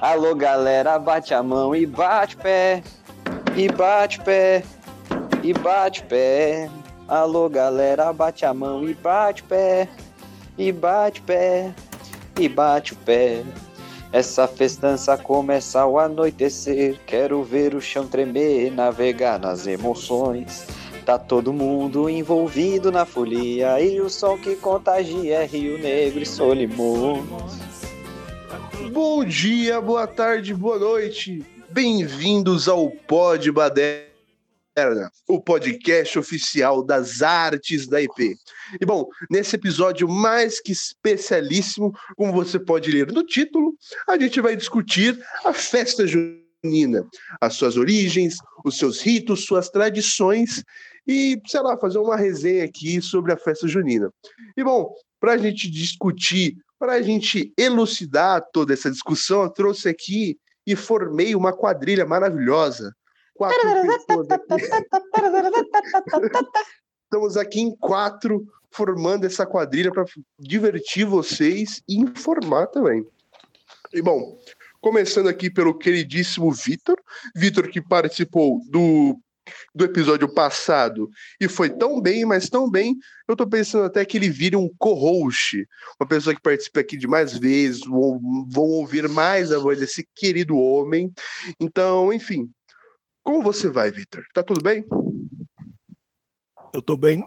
Alô, galera, bate a mão e bate pé. E bate pé. E bate pé. Alô, galera, bate a mão e bate pé. E bate pé. E bate o pé. Essa festança começa ao anoitecer. Quero ver o chão tremer, navegar nas emoções. Tá todo mundo envolvido na folia e o som que contagia é Rio Negro e Solimões. Bom dia, boa tarde, boa noite. Bem-vindos ao Pod Baderna, o podcast oficial das artes da IP. E bom, nesse episódio mais que especialíssimo, como você pode ler no título, a gente vai discutir a festa junina, as suas origens, os seus ritos, suas tradições e, sei lá, fazer uma resenha aqui sobre a festa junina. E bom, para a gente discutir, para a gente elucidar toda essa discussão, eu trouxe aqui e formei uma quadrilha maravilhosa. Quatro pessoas aqui. Estamos aqui em quatro, formando essa quadrilha para divertir vocês e informar também. E bom, começando aqui pelo queridíssimo Vitor, Vitor que participou do do episódio passado e foi tão bem, mas tão bem, eu tô pensando até que ele vire um co-host, uma pessoa que participe aqui de mais vezes, vão, vão ouvir mais a voz desse querido homem. Então, enfim, como você vai, Vitor? Tá tudo bem? Eu tô bem,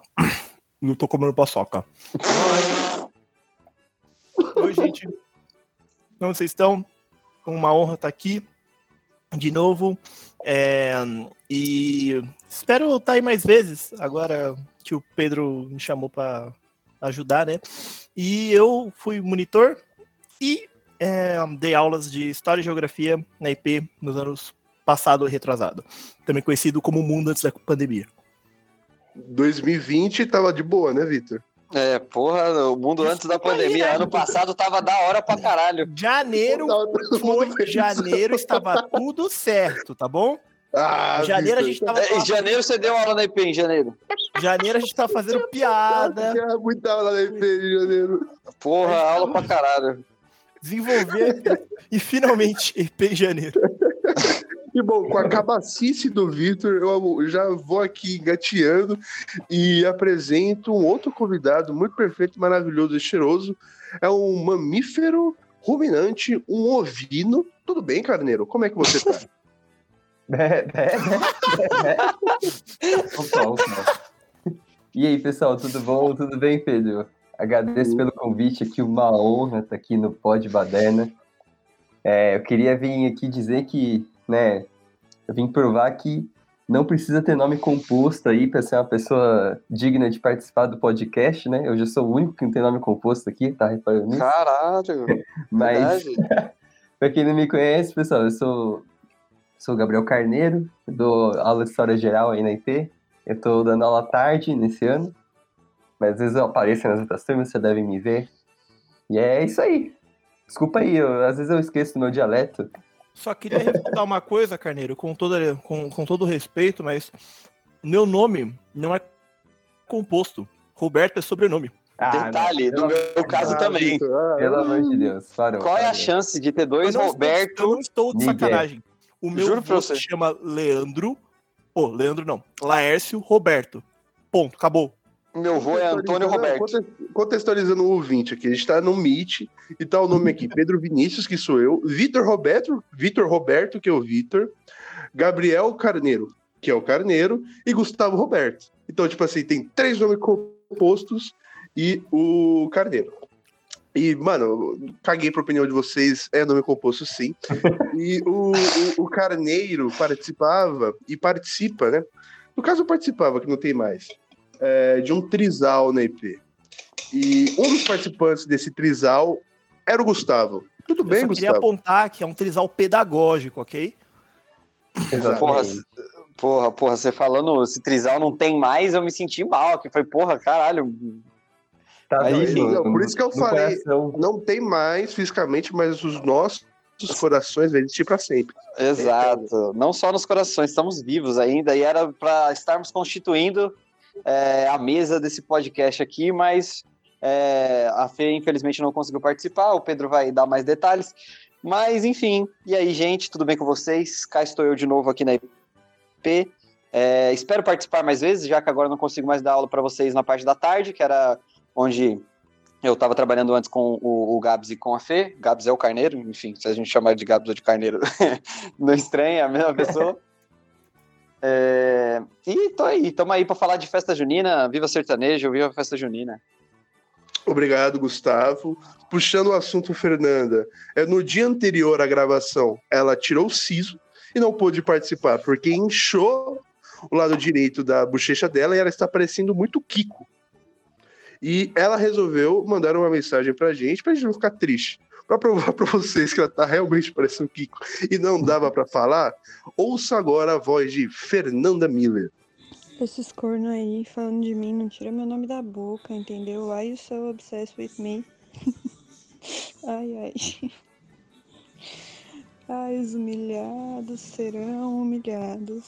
não tô comendo paçoca. Oi, gente. Como vocês estão? Uma honra estar aqui de novo. É, e espero estar aí mais vezes, agora que o Pedro me chamou para ajudar, né? E eu fui monitor e é, dei aulas de História e Geografia na IP nos anos passado e retrasado. Também conhecido como Mundo antes da pandemia. 2020 tava de boa, né, Vitor? É, porra, o mundo antes da pandemia. Ano passado tava da hora pra caralho. Janeiro foi, janeiro estava tudo certo, tá bom? Ah, janeiro a gente tava. É, em janeiro você deu aula na IP, em janeiro. Janeiro a gente tava fazendo piada. Tinha muita aula na IP em janeiro. Porra, aula pra caralho. Desenvolver e finalmente EP em janeiro. E bom, com a cabacice do Vitor, eu já vou aqui engateando e apresento um outro convidado muito perfeito, maravilhoso e cheiroso. É um mamífero ruminante, um ovino. Tudo bem, Carneiro? Como é que você tá? É, é, é. E aí, pessoal, tudo bom? Tudo bem, Pedro? Agradeço pelo convite aqui, uma honra estar aqui no Pod Baderna. É, eu queria vir aqui dizer que, né, eu vim provar que não precisa ter nome composto aí para ser uma pessoa digna de participar do podcast, né? Eu já sou o único que não tem nome composto aqui, tá reparando nisso? Caralho! Mas, para quem não me conhece, pessoal, eu sou Sou Gabriel Carneiro, dou aula de História Geral aí na IP. Eu estou dando aula tarde nesse ano, mas às vezes eu apareço nas outras turmas, você deve me ver. E é isso aí. Desculpa aí, eu, às vezes eu esqueço meu dialeto. Só queria responder uma coisa, Carneiro, com todo, com, com todo respeito, mas meu nome não é composto. Roberto é sobrenome. Ah, Detalhe, não, no meu caso ah, também. Ah, pelo amor de Deus, parou, Qual é a chance de ter dois eu Roberto? Estou, eu não estou de sacanagem. O meu Juro vô se chama Leandro. Pô, oh, Leandro não. Laércio Roberto. Ponto, acabou. Meu vô é Antônio Roberto. Contextualizando o ouvinte aqui, a gente tá no Meet e tá o nome aqui: Pedro Vinícius, que sou eu, Vitor Roberto, Vitor Roberto, que é o Vitor, Gabriel Carneiro, que é o Carneiro, e Gustavo Roberto. Então, tipo assim, tem três nomes compostos e o Carneiro. E, mano, caguei pra opinião de vocês, é nome composto sim. E o, o, o, Carneiro participava, e participa, né? No caso, participava, que não tem mais, é, de um trisal na IP. E um dos participantes desse trisal era o Gustavo. Tudo bem, Eu Gustavo? queria apontar que é um trisal pedagógico, ok? Porra, porra, porra, você falando esse trisal não tem mais, eu me senti mal, que foi, porra, caralho, Tá Aí, não, por isso que eu falei, coração. não tem mais fisicamente, mas os nossos corações vão existir para sempre. Exato. Não só nos corações, estamos vivos ainda e era para estarmos constituindo é, a mesa desse podcast aqui, mas é, a Fê infelizmente não conseguiu participar. O Pedro vai dar mais detalhes. Mas, enfim. E aí, gente, tudo bem com vocês? Cá estou eu de novo aqui na IP. É, espero participar mais vezes, já que agora não consigo mais dar aula para vocês na parte da tarde, que era onde eu estava trabalhando antes com o, o, Gabs e com a Fê. Gabs é o Carneiro, enfim, se a gente chamar de Gabs ou de Carneiro, não estranha, é a mesma pessoa. É, e tô aí, estamos aí para falar de festa junina. Viva sertanejo, viva festa junina. Obrigado, Gustavo. Puxando o assunto, Fernanda, é no dia anterior à gravação, ela tirou o siso e não pôde participar, porque inchou o lado direito da bochecha dela e ela está parecendo muito Kiko. E ela resolveu mandar uma mensagem pra gente, pra gente não ficar triste. Pra provar pra vocês que ela tá realmente parecendo Kiko e não dava para falar, ouça agora a voz de Fernanda Miller. Esses cornos aí falando de mim, não tira meu nome da boca, entendeu? Why you so obsessed with me? ai, ai. Ai, os humilhados serão humilhados.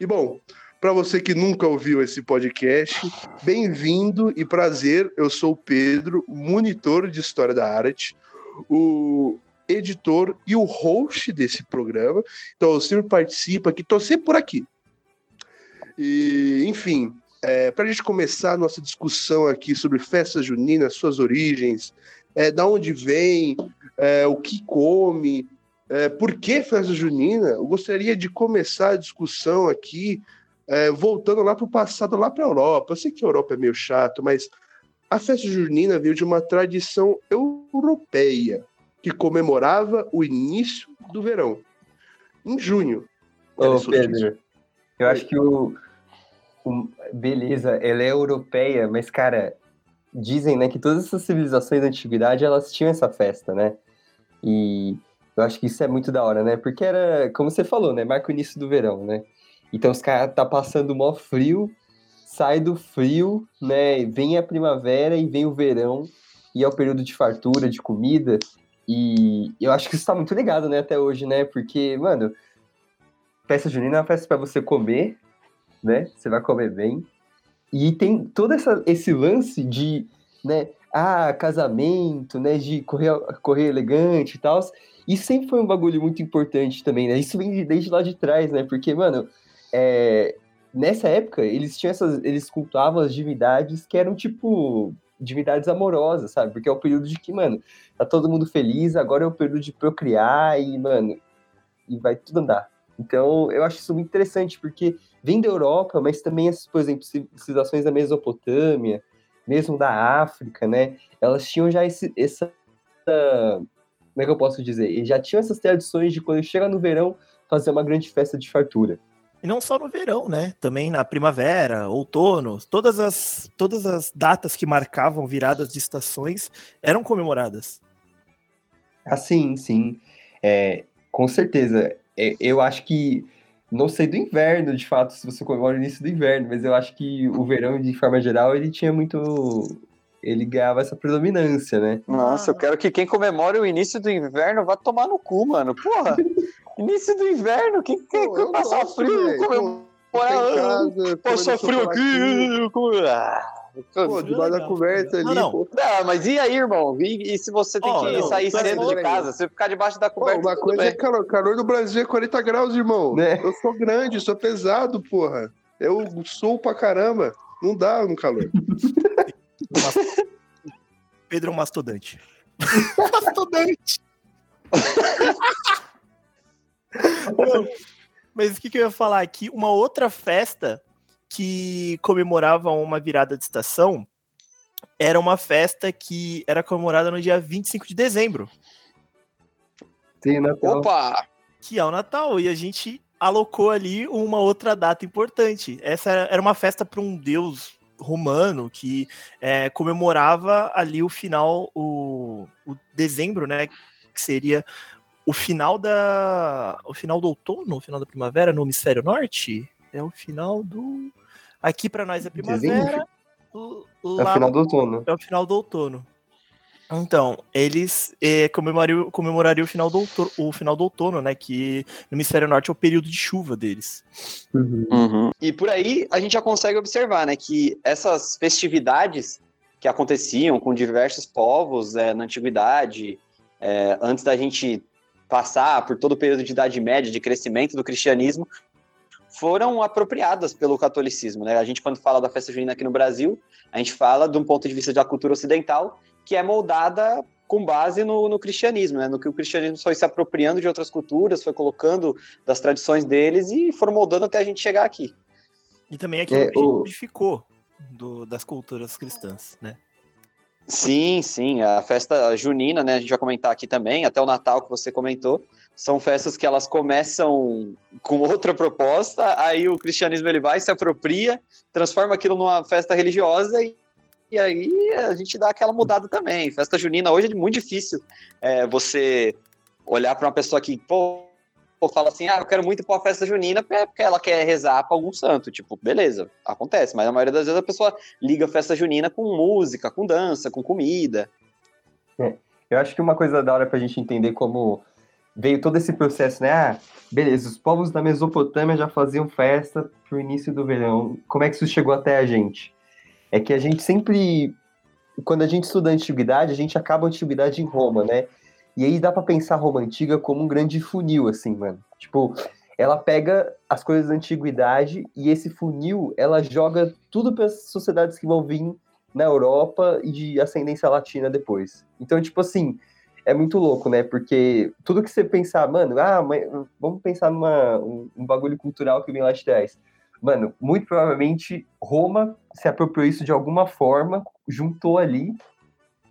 E bom, para você que nunca ouviu esse podcast, bem-vindo e prazer. Eu sou o Pedro, monitor de História da Arte, o editor e o host desse programa. Então eu sempre participo aqui, tô sempre por aqui. E, enfim, é, para a gente começar a nossa discussão aqui sobre festas juninas, suas origens, é, da onde vem, é, o que come, é, por que festa junina, eu gostaria de começar a discussão aqui, é, voltando lá para o passado, lá para a Europa. Eu sei que a Europa é meio chato, mas a festa junina veio de uma tradição europeia que comemorava o início do verão, em junho. Ô, Pedro, eu acho que o, o, Beleza, ela é europeia, mas, cara, dizem né, que todas essas civilizações da antiguidade elas tinham essa festa, né? E eu acho que isso é muito da hora, né? Porque era, como você falou, né? Marca o início do verão, né? Então os caras tá passando mó frio, sai do frio, né? Vem a primavera e vem o verão, e é o período de fartura, de comida. E eu acho que isso tá muito ligado, né, até hoje, né? Porque, mano, festa junina é uma festa para você comer, né? Você vai comer bem. E tem todo essa, esse lance de, né? Ah, casamento, né? De correr, correr elegante e tal. Isso sempre foi um bagulho muito importante também, né? Isso vem desde lá de trás, né? Porque, mano, é, nessa época, eles tinham essas. Eles cultuavam as divindades que eram, tipo, divindades amorosas, sabe? Porque é o período de que, mano, tá todo mundo feliz, agora é o período de procriar e, mano, e vai tudo andar. Então, eu acho isso muito interessante, porque vem da Europa, mas também, por exemplo, civilizações da Mesopotâmia, mesmo da África, né? Elas tinham já esse, essa como é que eu posso dizer? Eles já tinham essas tradições de quando chega no verão fazer uma grande festa de fartura. E não só no verão, né? Também na primavera, outono, todas as, todas as datas que marcavam viradas de estações eram comemoradas. Ah, sim, sim. É, com certeza. É, eu acho que. Não sei do inverno, de fato, se você comemora o início do inverno, mas eu acho que o verão, de forma geral, ele tinha muito ele ganhava essa predominância, né? Nossa, eu quero que quem comemore o início do inverno vá tomar no cu, mano. Porra, início do inverno, quem quer que passar frio, comemorar? Passar frio aqui, ah, Pô, debaixo da coberta ali. Não, não. Não, mas e aí, irmão? E, e se você tem oh, que não, sair cedo de casa? Você ficar debaixo da coberta. Pô, uma coisa bem. é calor. Calor do Brasil é 40 graus, irmão. Né? Eu sou grande, sou pesado, porra. Eu sou pra caramba. Não dá no calor. Pedro é um mastodante. Mas o que, que eu ia falar aqui? Uma outra festa que comemorava uma virada de estação era uma festa que era comemorada no dia 25 de dezembro. Sim, Natal. Opa! Que é o Natal. E a gente alocou ali uma outra data importante. Essa era uma festa para um deus romano que é, comemorava ali o final, o, o dezembro, né? Que seria o final da. O final do outono, o final da primavera no hemisfério norte? É o final do. Aqui para nós é primavera. O, é o final do outono. É o final do outono. Então, eles é, comemorariam, comemorariam o, final do outono, o final do outono, né? Que no hemisfério norte é o período de chuva deles. Uhum. Uhum. E por aí a gente já consegue observar, né? Que essas festividades que aconteciam com diversos povos é, na antiguidade, é, antes da gente passar por todo o período de Idade Média, de crescimento do cristianismo, foram apropriadas pelo catolicismo. Né? A gente, quando fala da festa junina aqui no Brasil, a gente fala de um ponto de vista da cultura ocidental, que é moldada com base no, no cristianismo, né? no que o cristianismo foi se apropriando de outras culturas, foi colocando das tradições deles e foram moldando até a gente chegar aqui. E também aquilo É, que o- modificou do, das culturas cristãs, né? Sim, sim, a festa junina, né? A gente vai comentar aqui também, até o Natal que você comentou, são festas que elas começam com outra proposta, aí o cristianismo ele vai, se apropria, transforma aquilo numa festa religiosa e, e aí a gente dá aquela mudada também. Festa junina hoje é muito difícil é, você olhar para uma pessoa que, pô, fala assim, ah, eu quero muito ir pra uma festa junina é porque ela quer rezar para algum santo. Tipo, beleza, acontece, mas a maioria das vezes a pessoa liga a festa junina com música, com dança, com comida. Eu acho que uma coisa da hora pra gente entender como veio todo esse processo, né? Ah, beleza, os povos da Mesopotâmia já faziam festa pro início do verão. Como é que isso chegou até a gente? É que a gente sempre, quando a gente estuda a antiguidade, a gente acaba a antiguidade em Roma, né? E aí dá pra pensar a Roma antiga como um grande funil, assim, mano. Tipo, ela pega as coisas da antiguidade e esse funil, ela joga tudo para as sociedades que vão vir na Europa e de ascendência latina depois. Então, tipo assim, é muito louco, né? Porque tudo que você pensar, mano, ah, vamos pensar numa um, um bagulho cultural que vem lá de trás. Mano, muito provavelmente Roma se apropriou isso de alguma forma, juntou ali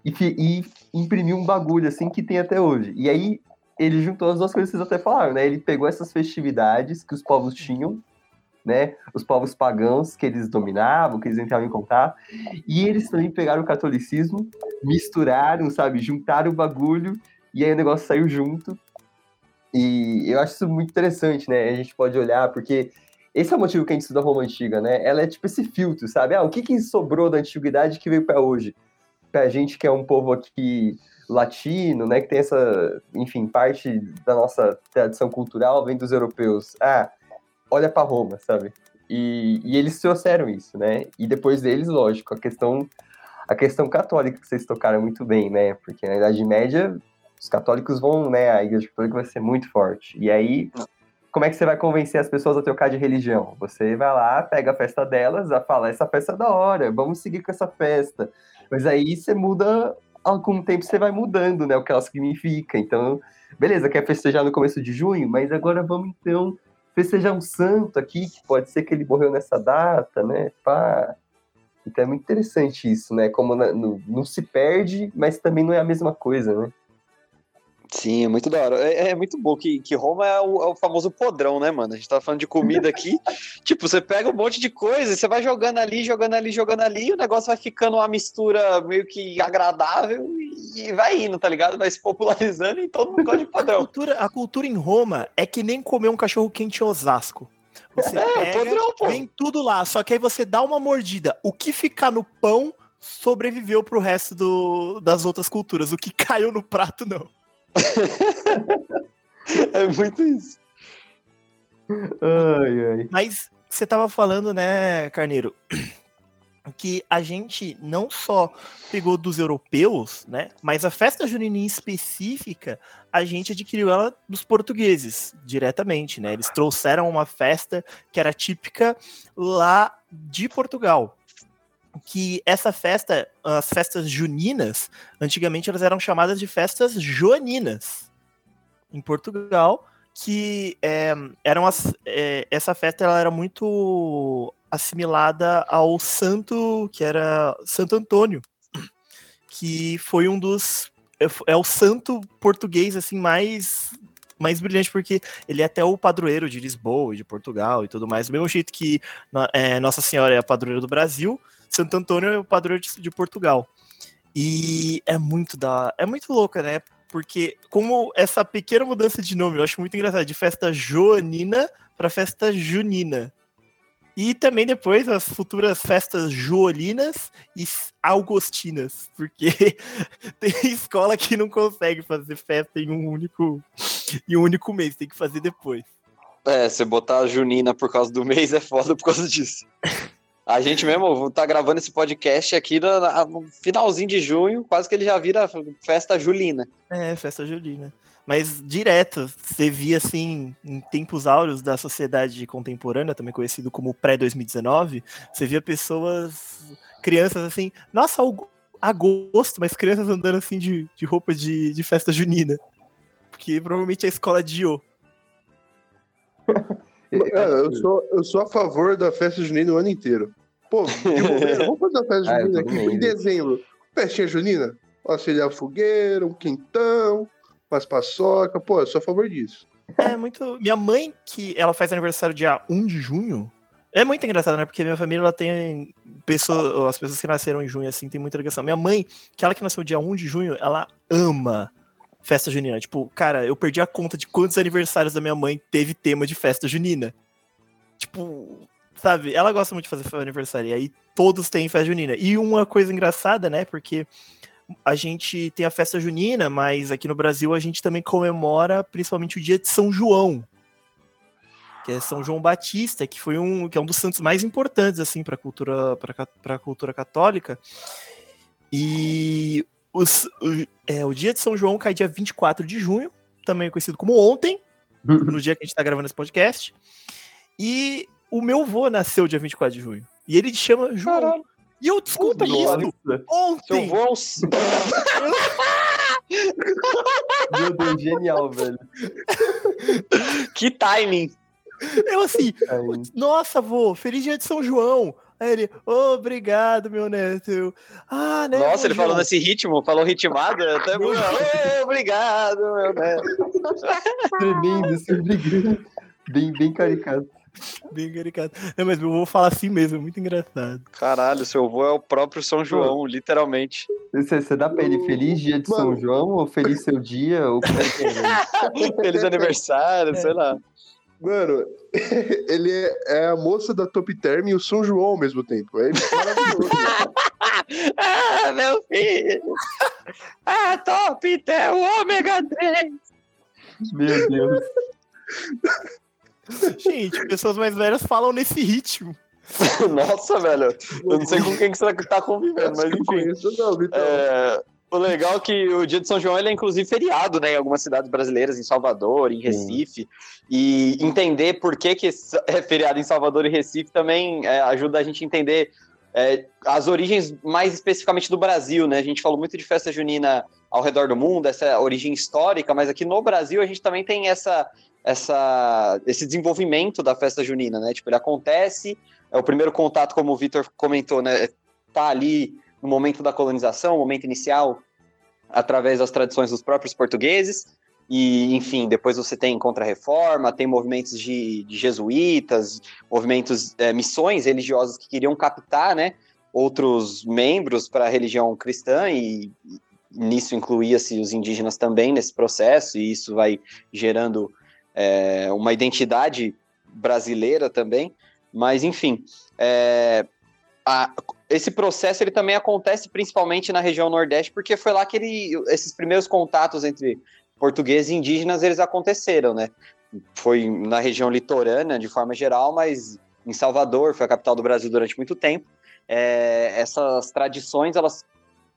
e, e imprimiu um bagulho assim que tem até hoje. E aí ele juntou as duas coisas que vocês até falaram, né? Ele pegou essas festividades que os povos tinham, né? Os povos pagãos que eles dominavam, que eles entravam em contato, e eles também pegaram o catolicismo, misturaram, sabe? Juntaram o bagulho e aí o negócio saiu junto. E eu acho isso muito interessante, né? A gente pode olhar, porque esse é o motivo que a gente estuda Roma Antiga, né? Ela é tipo esse filtro, sabe? Ah, o que, que sobrou da antiguidade que veio para hoje? Pra gente que é um povo aqui latino, né? Que tem essa, enfim, parte da nossa tradição cultural vem dos europeus. Ah, olha para Roma, sabe? E, e eles trouxeram isso, né? E depois deles, lógico, a questão a questão católica que vocês tocaram muito bem, né? Porque na Idade Média os católicos vão, né? A Igreja Católica vai ser muito forte. E aí, como é que você vai convencer as pessoas a trocar de religião? Você vai lá, pega a festa delas, a fala essa festa é da hora, vamos seguir com essa festa. Mas aí você muda, com o tempo você vai mudando, né? O que ela significa. Então, beleza, quer festejar no começo de junho, mas agora vamos então festejar um santo aqui, que pode ser que ele morreu nessa data, né? Pá. Então é muito interessante isso, né? Como no- não se perde, mas também não é a mesma coisa, né? Sim, é muito da hora. É, é muito bom que, que Roma é o, é o famoso podrão, né, mano? A gente tava falando de comida aqui. tipo, você pega um monte de coisa e você vai jogando ali, jogando ali, jogando ali, e o negócio vai ficando uma mistura meio que agradável e, vai indo, tá ligado? Vai se popularizando e todo mundo gosta de A podrão. cultura, a cultura em Roma é que nem comer um cachorro quente em Osasco. Você É, pega, podrão, pô. vem tudo lá, só que aí você dá uma mordida. O que ficar no pão sobreviveu pro resto do- das outras culturas. O que caiu no prato, não. É muito isso. Ai, ai. Mas você tava falando, né, Carneiro, que a gente não só pegou dos europeus, né, mas a festa junina em específica, a gente adquiriu ela dos portugueses, diretamente, né? Eles trouxeram uma festa que era típica lá de Portugal. Que essa festa, as festas juninas, antigamente elas eram chamadas de festas joaninas em Portugal, que é, eram as, é, essa festa ela era muito assimilada ao santo que era Santo Antônio, que foi um dos é, é o santo português assim mais mais brilhante porque ele é até o padroeiro de Lisboa de Portugal e tudo mais, do mesmo jeito que é, Nossa Senhora é a padroeira do Brasil, Santo Antônio é o padroeiro de, de Portugal. E é muito da, é muito louca, né? Porque como essa pequena mudança de nome, eu acho muito engraçado, de festa joanina para festa junina. E também depois as futuras festas joolinas e augustinas, porque tem escola que não consegue fazer festa em um único em um único mês, tem que fazer depois. É, você botar a junina por causa do mês é foda por causa disso. A gente mesmo tá gravando esse podcast aqui no, no finalzinho de junho, quase que ele já vira festa julina. É, festa julina. Mas direto, você via assim, em tempos áureos da sociedade contemporânea, também conhecido como pré-2019, você via pessoas, crianças assim, nossa, agosto, mas crianças andando assim de, de roupa de, de festa junina. Porque provavelmente é a escola de O. É, eu, sou, eu sou a favor da festa junina o ano inteiro. Pô, vamos fazer a festa ah, junina aqui em dezembro. Festinha junina? Auxiliar fogueira, um quintão, umas paçoca. Pô, eu sou a favor disso. É muito. Minha mãe, que ela faz aniversário dia 1 de junho. É muito engraçado, né? Porque minha família ela tem pessoas, as pessoas que nasceram em junho assim tem muita ligação. Minha mãe, que ela que nasceu dia 1 de junho, ela ama festa junina. Tipo, cara, eu perdi a conta de quantos aniversários da minha mãe teve tema de festa junina. Tipo, sabe? Ela gosta muito de fazer aniversário. E aí todos têm festa junina. E uma coisa engraçada, né? Porque a gente tem a festa junina, mas aqui no Brasil a gente também comemora principalmente o dia de São João, que é São João Batista, que foi um que é um dos santos mais importantes assim para a cultura para cultura católica. E os, o, é, o dia de São João cai dia 24 de junho, também conhecido como ontem, no dia que a gente está gravando esse podcast. E o meu avô nasceu dia 24 de junho. E ele chama João. Caralho. E eu desculpa isso ontem. Seu avô... Meu Deus, genial, velho. Que timing. Eu assim, nossa, vô, feliz dia de São João. Aí ele, obrigado, meu neto. Ah, né? Nossa, ele falou nesse ritmo, falou ritmado, até obrigado, meu neto. Tremendo, assim, obrigado. Bem, bem caricato. Bem caricato. Não, mas eu vou falar assim mesmo, é muito engraçado. Caralho, seu avô é o próprio São João, Pô, literalmente. Você, você dá pra ele feliz dia de Mano. São João ou feliz seu dia? Ou é é? feliz aniversário, é. sei lá. Mano, ele é, é, a moça da Top Term e o São João ao mesmo tempo. É maravilhoso. ah, meu filho! Ah, Top Term, ômega 3! Meu Deus. Gente, pessoas mais velhas falam nesse ritmo. Nossa, velho. Eu não sei com quem que você tá convivendo, mas enfim. É, o legal é que o dia de São João ele é inclusive feriado, né, em algumas cidades brasileiras, em Salvador, em Recife, Sim. e entender por que, que é feriado em Salvador e Recife também é, ajuda a gente a entender é, as origens mais especificamente do Brasil, né? A gente falou muito de festa junina ao redor do mundo, essa origem histórica, mas aqui no Brasil a gente também tem essa, essa, esse desenvolvimento da festa junina, né? Tipo, ele acontece, é o primeiro contato, como o Vitor comentou, né? Tá ali no momento da colonização, momento inicial, através das tradições dos próprios portugueses. E, enfim, depois você tem contra-reforma, tem movimentos de, de jesuítas, movimentos, é, missões religiosas que queriam captar, né, outros membros para a religião cristã e nisso incluía-se os indígenas também nesse processo e isso vai gerando é, uma identidade brasileira também. Mas, enfim, é, a, esse processo ele também acontece principalmente na região Nordeste, porque foi lá que ele, esses primeiros contatos entre portugueses e indígenas eles aconteceram, né? Foi na região litorânea, de forma geral, mas em Salvador, foi a capital do Brasil durante muito tempo. É, essas tradições, elas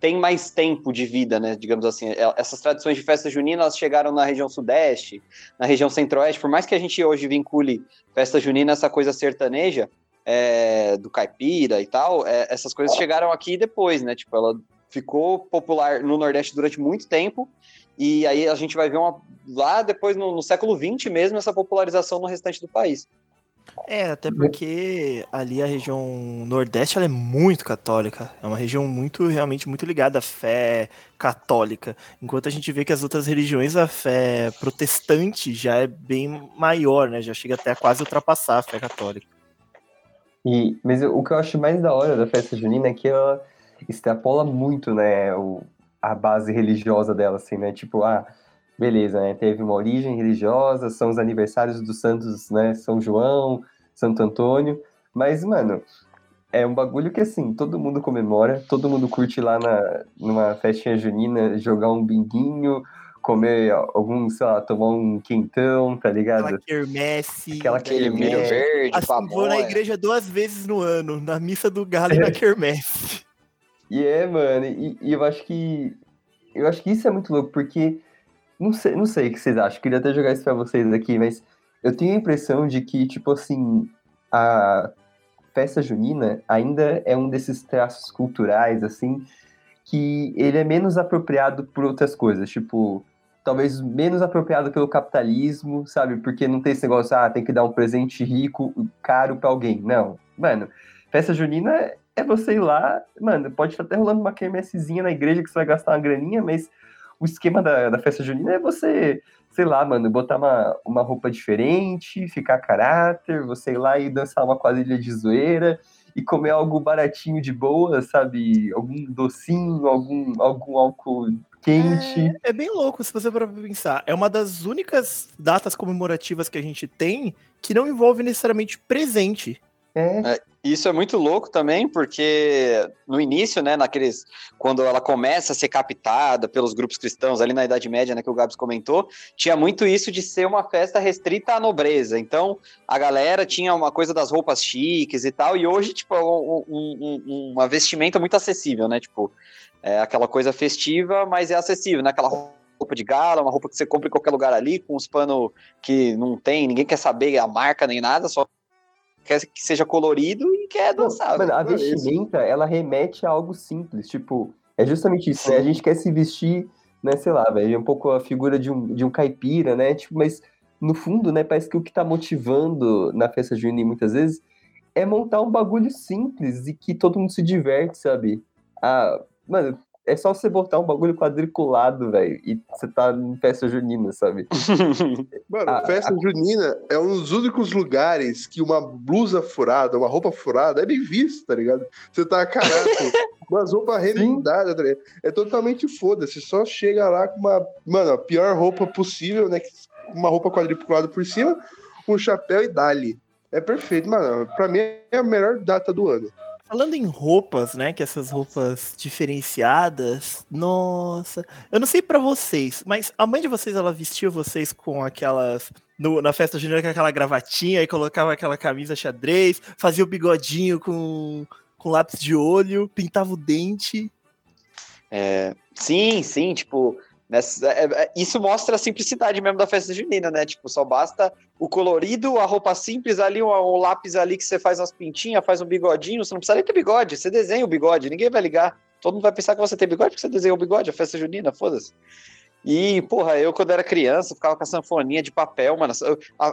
têm mais tempo de vida, né? Digamos assim. É, essas tradições de festa junina, elas chegaram na região sudeste, na região centro-oeste. Por mais que a gente hoje vincule festa junina essa coisa sertaneja, é, do caipira e tal, é, essas coisas chegaram aqui depois, né? Tipo, ela ficou popular no Nordeste durante muito tempo, e aí a gente vai ver uma, lá depois, no, no século XX mesmo, essa popularização no restante do país. É, até porque ali a região Nordeste ela é muito católica. É uma região muito, realmente, muito ligada à fé católica. Enquanto a gente vê que as outras religiões, a fé protestante já é bem maior, né? Já chega até a quase ultrapassar a fé católica. E, mas o que eu acho mais da hora da festa junina é que ela extrapola muito, né, o, a base religiosa dela, assim, né? Tipo, ah, beleza, né? Teve uma origem religiosa, são os aniversários dos santos, né? São João, Santo Antônio. Mas, mano, é um bagulho que, assim, todo mundo comemora, todo mundo curte lá na, numa festinha junina jogar um binguinho, comer algum, sei lá, tomar um quentão, tá ligado? Aquela quermesse. Aquela Aquele quermesse. milho verde, Assim, vou na pamonha. igreja duas vezes no ano, na missa do galo e na quermesse. E é, mano, e, e eu acho que. Eu acho que isso é muito louco, porque. Não sei, não sei o que vocês acham, queria até jogar isso pra vocês aqui, mas eu tenho a impressão de que, tipo assim, a festa junina ainda é um desses traços culturais, assim, que ele é menos apropriado por outras coisas, tipo, talvez menos apropriado pelo capitalismo, sabe? Porque não tem esse negócio, ah, tem que dar um presente rico, caro pra alguém. Não, mano, festa junina é você ir lá, mano, pode estar até rolando uma quermessezinha na igreja que você vai gastar uma graninha, mas o esquema da, da festa junina é você, sei lá, mano, botar uma, uma roupa diferente, ficar caráter, você ir lá e dançar uma quadrilha de zoeira e comer algo baratinho de boa, sabe? Algum docinho, algum, algum álcool quente. É, é bem louco se você pra pensar. É uma das únicas datas comemorativas que a gente tem que não envolve necessariamente presente. É, Isso é muito louco também, porque no início, né, naqueles. Quando ela começa a ser captada pelos grupos cristãos ali na Idade Média, né, que o Gabs comentou, tinha muito isso de ser uma festa restrita à nobreza. Então, a galera tinha uma coisa das roupas chiques e tal, e hoje, tipo, é um- um- um- uma vestimenta muito acessível, né? Tipo, é aquela coisa festiva, mas é acessível, né? Aquela roupa de gala, uma roupa que você compra em qualquer lugar ali, com os panos que não tem, ninguém quer saber a marca nem nada, só quer que seja colorido e quer dançar. Mano, a velho. vestimenta, ela remete a algo simples, tipo, é justamente isso, né? A gente quer se vestir, né, sei lá, velho, é um pouco a figura de um, de um caipira, né? Tipo, mas no fundo, né, parece que o que tá motivando na festa junina muitas vezes é montar um bagulho simples e que todo mundo se diverte, sabe? Ah, mano, é só você botar um bagulho quadriculado, velho, e você tá em festa junina, sabe? Mano, A- festa junina é um dos únicos lugares que uma blusa furada, uma roupa furada é bem vista, tá ligado? Você tá caráter, umas roupas remendadas, tá ligado? É totalmente foda-se. Só chega lá com uma, mano, a pior roupa possível, né? Uma roupa quadriculada por cima, um chapéu e dali. É perfeito, mano. Pra mim é a melhor data do ano. Falando em roupas, né? Que essas roupas diferenciadas, nossa. Eu não sei pra vocês, mas a mãe de vocês, ela vestia vocês com aquelas. no- na festa junina com aquela gravatinha e colocava aquela camisa xadrez, fazia o bigodinho com, com lápis de olho, pintava o dente. É, sim, sim, tipo, nessa- é- é- isso mostra a simplicidade mesmo da festa junina, né? Tipo, só basta o colorido, a roupa simples ali, o lápis ali que você faz umas pintinhas, faz um bigodinho, você não precisa nem ter bigode, você desenha o bigode, ninguém vai ligar. Todo mundo vai pensar que você tem bigode porque você desenhou o bigode, a festa junina, foda-se. E, porra, eu quando era criança, ficava com a sanfoninha de papel, mano.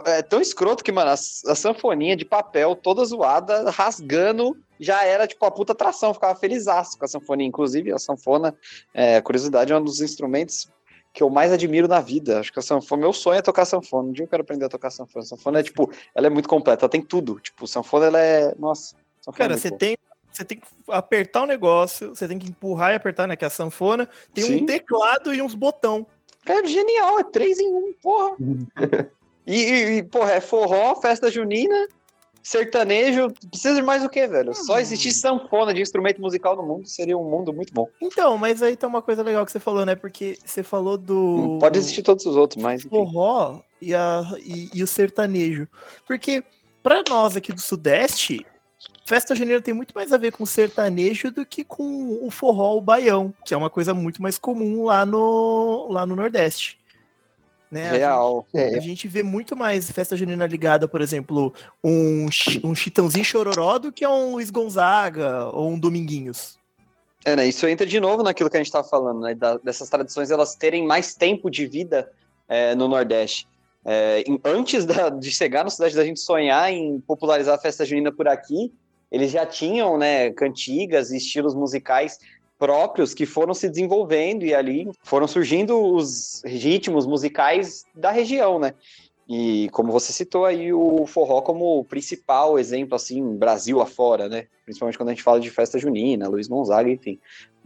É tão escroto que, mano, a, a sanfoninha de papel toda zoada, rasgando, já era, tipo, a puta atração. Ficava felizaço com a sanfoninha. Inclusive, a sanfona, é, curiosidade, é um dos instrumentos que eu mais admiro na vida. Acho que a sanfona, meu sonho é tocar sanfona. Um dia eu quero aprender a tocar sanfona. A sanfona é, tipo, ela é muito completa, ela tem tudo. Tipo, sanfona, ela é, nossa. é Cara, muito você boa. tem, você tem que apertar o negócio, você tem que empurrar e apertar, né? Que é a sanfona. Tem Sim. um teclado e uns botão. É genial, é três em um, porra. E, e, e, porra, é forró, festa junina, sertanejo, precisa de mais o que, velho? Só existir sanfona de instrumento musical no mundo seria um mundo muito bom. Então, mas aí tem uma coisa legal que você falou, né? Porque você falou do. Pode existir todos os outros, mas enfim. forró e, a, e, e o sertanejo. Porque, pra nós aqui do Sudeste, festa junina tem muito mais a ver com o sertanejo do que com o forró, o baião, que é uma coisa muito mais comum lá no, lá no Nordeste. Né? A Real. É, A gente vê muito mais festa junina ligada, por exemplo, um, um Chitãozinho Chororó do que um Luiz Gonzaga ou um Dominguinhos. É, né? Isso entra de novo naquilo que a gente estava falando, né? da- dessas tradições elas terem mais tempo de vida é, no Nordeste. É, em- antes da- de chegar no cidade da gente sonhar em popularizar a festa junina por aqui, eles já tinham né, cantigas e estilos musicais próprios que foram se desenvolvendo e ali foram surgindo os ritmos musicais da região, né? E como você citou aí o forró como o principal exemplo assim, Brasil afora, né? Principalmente quando a gente fala de festa junina, Luiz Gonzaga, enfim,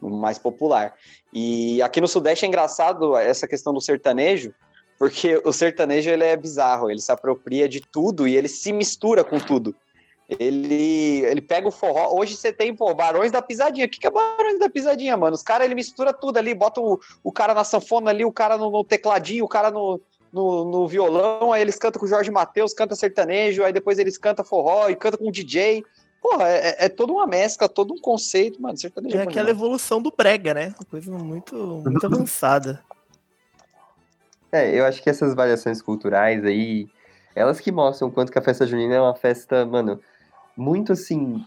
o mais popular. E aqui no Sudeste é engraçado essa questão do sertanejo, porque o sertanejo ele é bizarro, ele se apropria de tudo e ele se mistura com tudo. Ele, ele pega o forró. Hoje você tem, pô, Barões da Pisadinha. O que, que é Barões da Pisadinha, mano? Os caras, ele mistura tudo ali, bota o, o cara na sanfona ali, o cara no, no tecladinho, o cara no, no, no, violão, aí eles cantam com o Jorge Matheus, canta sertanejo, aí depois eles cantam forró e canta com o DJ. Porra, é, é toda uma mescla, todo um conceito, mano. Sertanejo é, é aquela evolução do brega, né? Uma coisa muito, muito avançada. É, eu acho que essas variações culturais aí, elas que mostram o quanto que a festa junina é uma festa, mano, muito assim,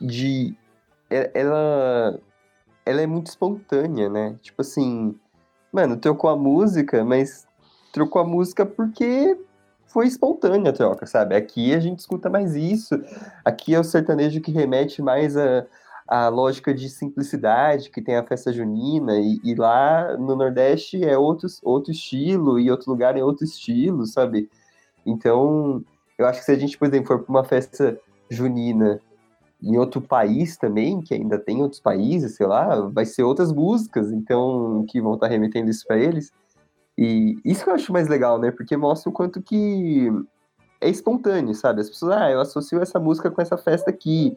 de. É, ela. Ela é muito espontânea, né? Tipo assim, mano, trocou a música, mas trocou a música porque foi espontânea a troca, sabe? Aqui a gente escuta mais isso. Aqui é o sertanejo que remete mais a, a lógica de simplicidade que tem a festa junina, e, e, lá no Nordeste é outro, outro estilo, e outro lugar é outro estilo, sabe? Então, eu acho que se a gente, por exemplo, for para uma festa junina em outro país também, que ainda tem outros países, sei lá, vai ser outras músicas, então, que vão estar tá remetendo isso para eles. E isso que eu acho mais legal, né? Porque mostra o quanto que é espontâneo, sabe? As pessoas, ah, eu associo essa música com essa festa aqui.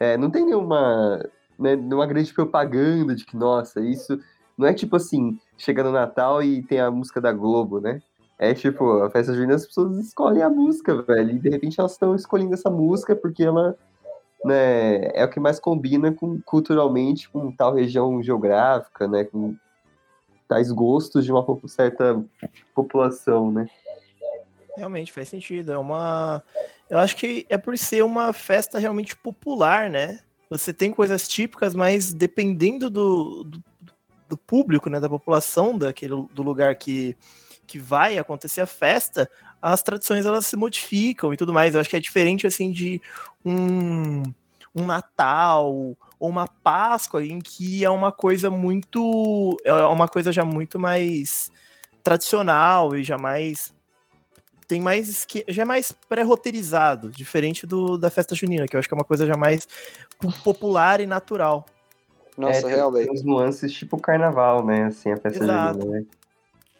É, não tem nenhuma, né, nenhuma grande propaganda de que, nossa, isso. Não é tipo assim, chega no Natal e tem a música da Globo, né? É tipo, a festa junina as pessoas escolhem a música, velho. E de repente elas estão escolhendo essa música porque ela né, é o que mais combina com, culturalmente com tal região geográfica, né? Com tais gostos de uma certa população, né? Realmente faz sentido. É uma. Eu acho que é por ser uma festa realmente popular, né? Você tem coisas típicas, mas dependendo do, do, do público, né, da população daquele do lugar que, que vai acontecer a festa, as tradições elas se modificam e tudo mais. Eu acho que é diferente assim de um, um Natal ou uma Páscoa em que é uma coisa muito é uma coisa já muito mais tradicional e já mais tem mais que já é mais pré-roteirizado, diferente do da festa junina, que eu acho que é uma coisa já mais popular e natural. Nossa, é, realmente. Tem uns nuances tipo carnaval, né? Assim, a festa Exato. junina, né?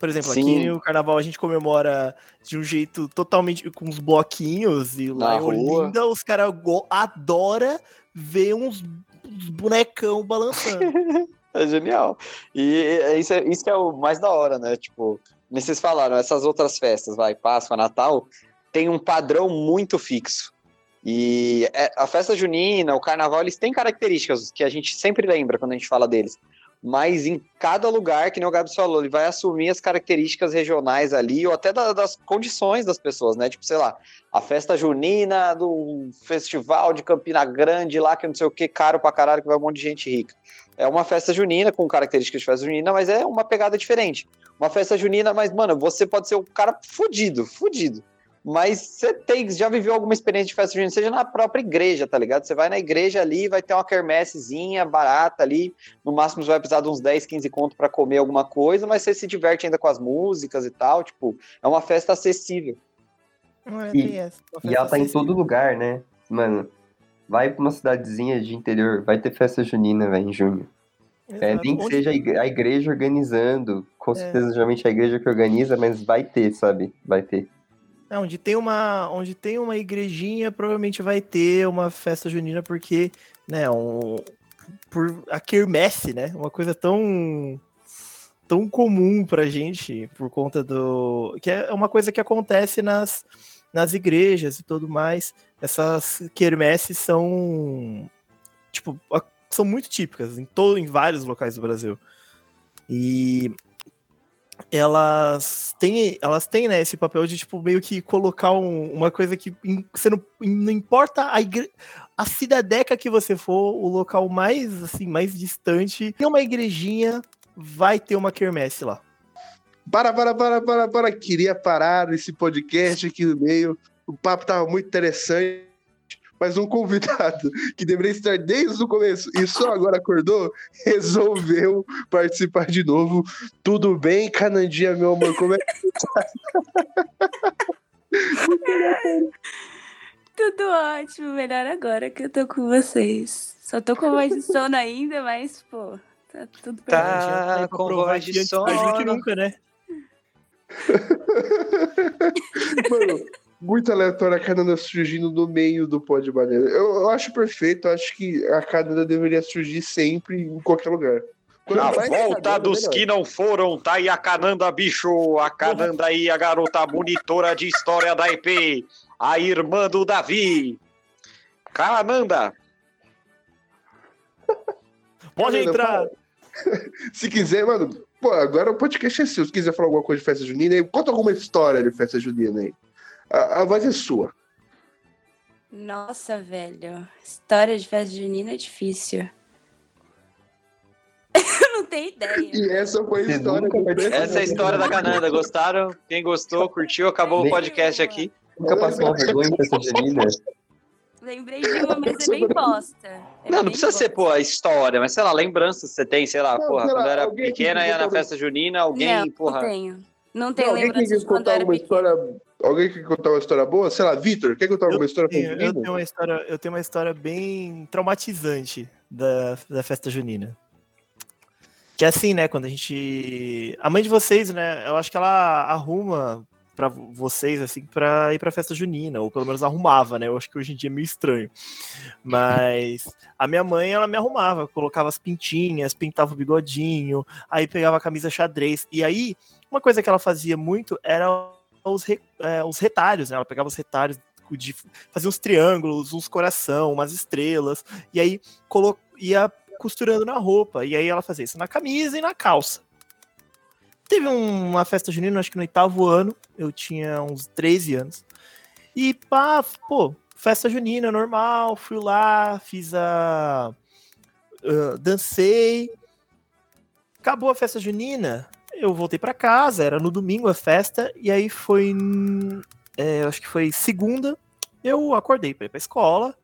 Por exemplo, Sim. aqui no carnaval a gente comemora de um jeito totalmente com uns bloquinhos e lá Na em Olinda os caras adoram ver uns, uns bonecão balançando. é genial. E é isso, é isso que é o mais da hora, né? Tipo, vocês falaram, essas outras festas, vai, Páscoa, Natal, tem um padrão muito fixo. E é, a festa junina, o carnaval, eles têm características que a gente sempre lembra quando a gente fala deles mas em cada lugar, que nem o Gabi falou, ele vai assumir as características regionais ali, ou até da, das condições das pessoas, né? Tipo, sei lá, a festa junina do festival de Campina Grande lá, que não sei o que, caro pra caralho, que vai um monte de gente rica. É uma festa junina com características de festa junina, mas é uma pegada diferente. Uma festa junina, mas, mano, você pode ser o cara fudido, fudido. Mas você tem, já viveu alguma experiência de festa junina, seja na própria igreja, tá ligado? Você vai na igreja ali, vai ter uma quermessezinha barata ali, no máximo você vai precisar de uns 10, 15 conto para comer alguma coisa, mas você se diverte ainda com as músicas e tal, tipo, é uma festa acessível. É, e, e ela tá em todo lugar, né? Mano, vai pra uma cidadezinha de interior, vai ter festa junina, velho, em junho. É, nem que seja a igreja organizando, com é. certeza, geralmente é a igreja que organiza, mas vai ter, sabe? Vai ter. É, onde tem uma, onde tem uma igrejinha, provavelmente vai ter uma festa junina, porque, né, um, por a quermesse, né, uma coisa tão tão comum pra gente por conta do que é uma coisa que acontece nas nas igrejas e tudo mais. Essas quermesses são tipo são muito típicas em todo em vários locais do Brasil. E elas têm, elas têm né, esse papel de tipo meio que colocar um, uma coisa que você não, não importa a, igre, a cidadeca que você for, o local mais assim mais distante, tem uma igrejinha, vai ter uma quermesse lá. Para, para, para, para, para, queria parar esse podcast aqui no meio. O papo tava muito interessante mas um convidado que deveria estar desde o começo e só agora acordou, resolveu participar de novo. Tudo bem, Canandinha, meu amor? Como é que tá? Tudo ótimo, melhor agora que eu tô com vocês. Só tô com voz de sono ainda, mas, pô, tá tudo bem. Tá com voz de sono. nunca, né? Mano, muito aleatório a Cananda surgindo no meio do pó de banana. Eu, eu acho perfeito, eu acho que a Cananda deveria surgir sempre em qualquer lugar. Quando A volta dos melhor. que não foram, tá aí a Cananda, bicho. A Cananda aí, a garota monitora de história da EP. A irmã do Davi. Cananda. Pode Cananda, entrar. Se quiser, mano, pô, agora o podcast é seu. Se quiser falar alguma coisa de festa junina, aí, conta alguma história de festa junina aí. A, a voz é sua. Nossa, velho. História de festa junina é difícil. Eu não tenho ideia. E essa foi a história Essa é a história da Cananda. Gostaram? Quem gostou, curtiu, acabou o Nem- podcast aqui. Nunca passou uma vergonha em festa junina? Lembrei de uma, mas é bem bosta. É Não, não precisa ser, bosta. pô, a história, mas sei lá, lembranças que você tem, sei lá, Não, porra, sei lá, quando eu era alguém que pequena, quis ia na festa junina, alguém, não, porra. não tenho. Não Não, tenho alguém que lembrança quando eu contar pequena. história. Alguém quer contar uma história boa? Sei lá, Vitor, quer contar alguma história Tenho- eu, tenho uma história, eu tenho uma história bem traumatizante da, da festa junina. Que é assim, né? Quando a gente. A mãe de vocês, né? Eu acho que ela arruma pra vocês, assim, pra ir pra festa junina, ou pelo menos arrumava, né? Eu acho que hoje em dia é meio estranho. Mas a minha mãe, ela me arrumava, colocava as pintinhas, pintava o bigodinho, aí pegava a camisa xadrez. E aí, uma coisa que ela fazia muito era os, re- é, os retalhos, né? Ela pegava os retalhos de fazia uns triângulos, uns coração, umas estrelas, e aí colo... ia costurando na roupa. E aí ela fazia isso na camisa e na calça. Teve um- uma festa junina, acho que no oitavo ano, eu tinha uns 13 anos. E pá, pô, festa junina normal, fui lá, fiz a. ah, dancei. Acabou a festa junina, eu voltei pra casa, era no domingo a festa, e aí foi. é, acho que foi segunda, eu acordei pra ir pra escola.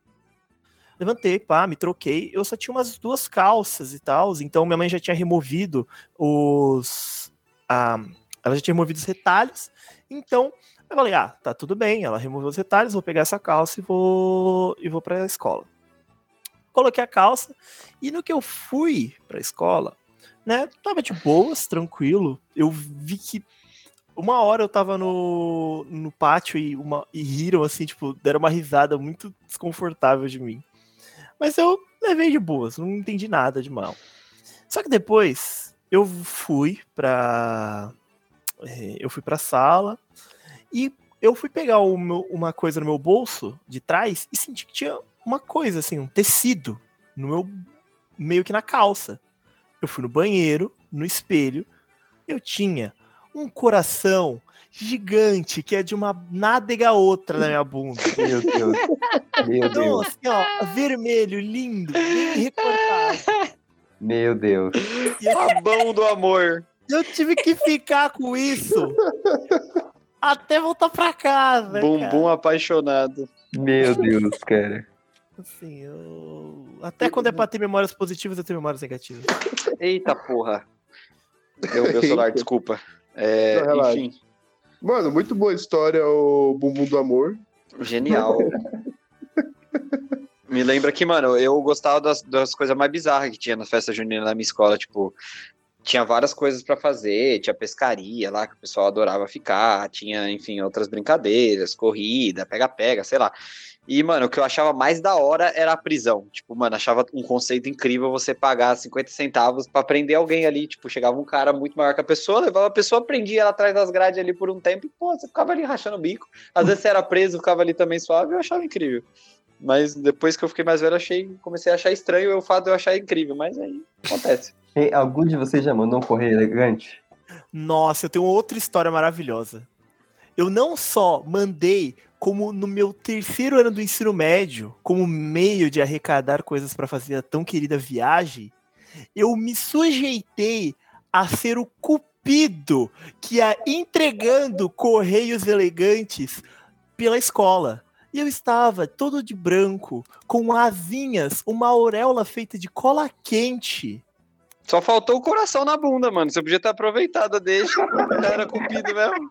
Levantei, pá, me troquei. Eu só tinha umas duas calças e tal. Então minha mãe já tinha removido os. ah, ela já tinha removido os retalhos. Então eu falei, ah, tá tudo bem. Ela removeu os retalhos, vou pegar essa calça e vou, e vou pra escola. Coloquei a calça. E no que eu fui pra escola, né, tava de boas, tranquilo. Eu vi que uma hora eu tava no, no pátio e, uma, e riram, assim, tipo, deram uma risada muito desconfortável de mim. Mas eu levei de boas, não entendi nada de mal. Só que depois eu fui pra. eh, Eu fui pra sala e eu fui pegar meu- uma coisa no meu bolso de trás e senti que tinha uma coisa, assim, um tecido no meu. meio que na calça. Eu fui no banheiro, no espelho, eu tinha um coração gigante que é de uma nádega outra na minha bunda. Meu Deus. Meu Então, Deus. assim, ó, vermelho, lindo, bem recortado. Meu Deus. E eu, Sabão do amor. eu tive que ficar com isso até voltar pra casa. Bumbum apaixonado. Meu Deus, cara. Assim, eu... Até quando é pra ter memórias positivas, eu tenho memórias negativas. Eita porra. Deu meu celular, desculpa. É, Não, enfim, Mano, muito boa história, o Bumbum do Amor. genial. Me lembra que, mano, eu gostava das, das coisas mais bizarras que tinha na festa junina na minha escola, tipo, tinha várias coisas pra fazer, tinha pescaria lá que o pessoal adorava ficar, tinha, enfim, outras brincadeiras, corrida, pega-pega, sei lá. E, mano, o que eu achava mais da hora era a prisão. Tipo, mano, achava um conceito incrível você pagar 50 centavos pra prender alguém ali. Tipo, chegava um cara muito maior que a pessoa, levava a pessoa, prendia ela atrás das grades ali por um tempo e, pô, você ficava ali rachando o bico. Às vezes você era preso, ficava ali também suave, eu achava incrível. Mas depois que eu fiquei mais velho, achei, comecei a achar estranho o fato de eu achar incrível. Mas aí acontece. Ei, algum de vocês já mandou um correio elegante? Nossa, eu tenho outra história maravilhosa. Eu não só mandei, como no meu terceiro ano do ensino médio, como meio de arrecadar coisas para fazer a tão querida viagem, eu me sujeitei a ser o cupido que ia entregando correios elegantes pela escola. E eu estava todo de branco, com asinhas, uma auréola feita de cola quente. Só faltou o coração na bunda, mano. Você podia ter aproveitado, deixa. Era cupido mesmo.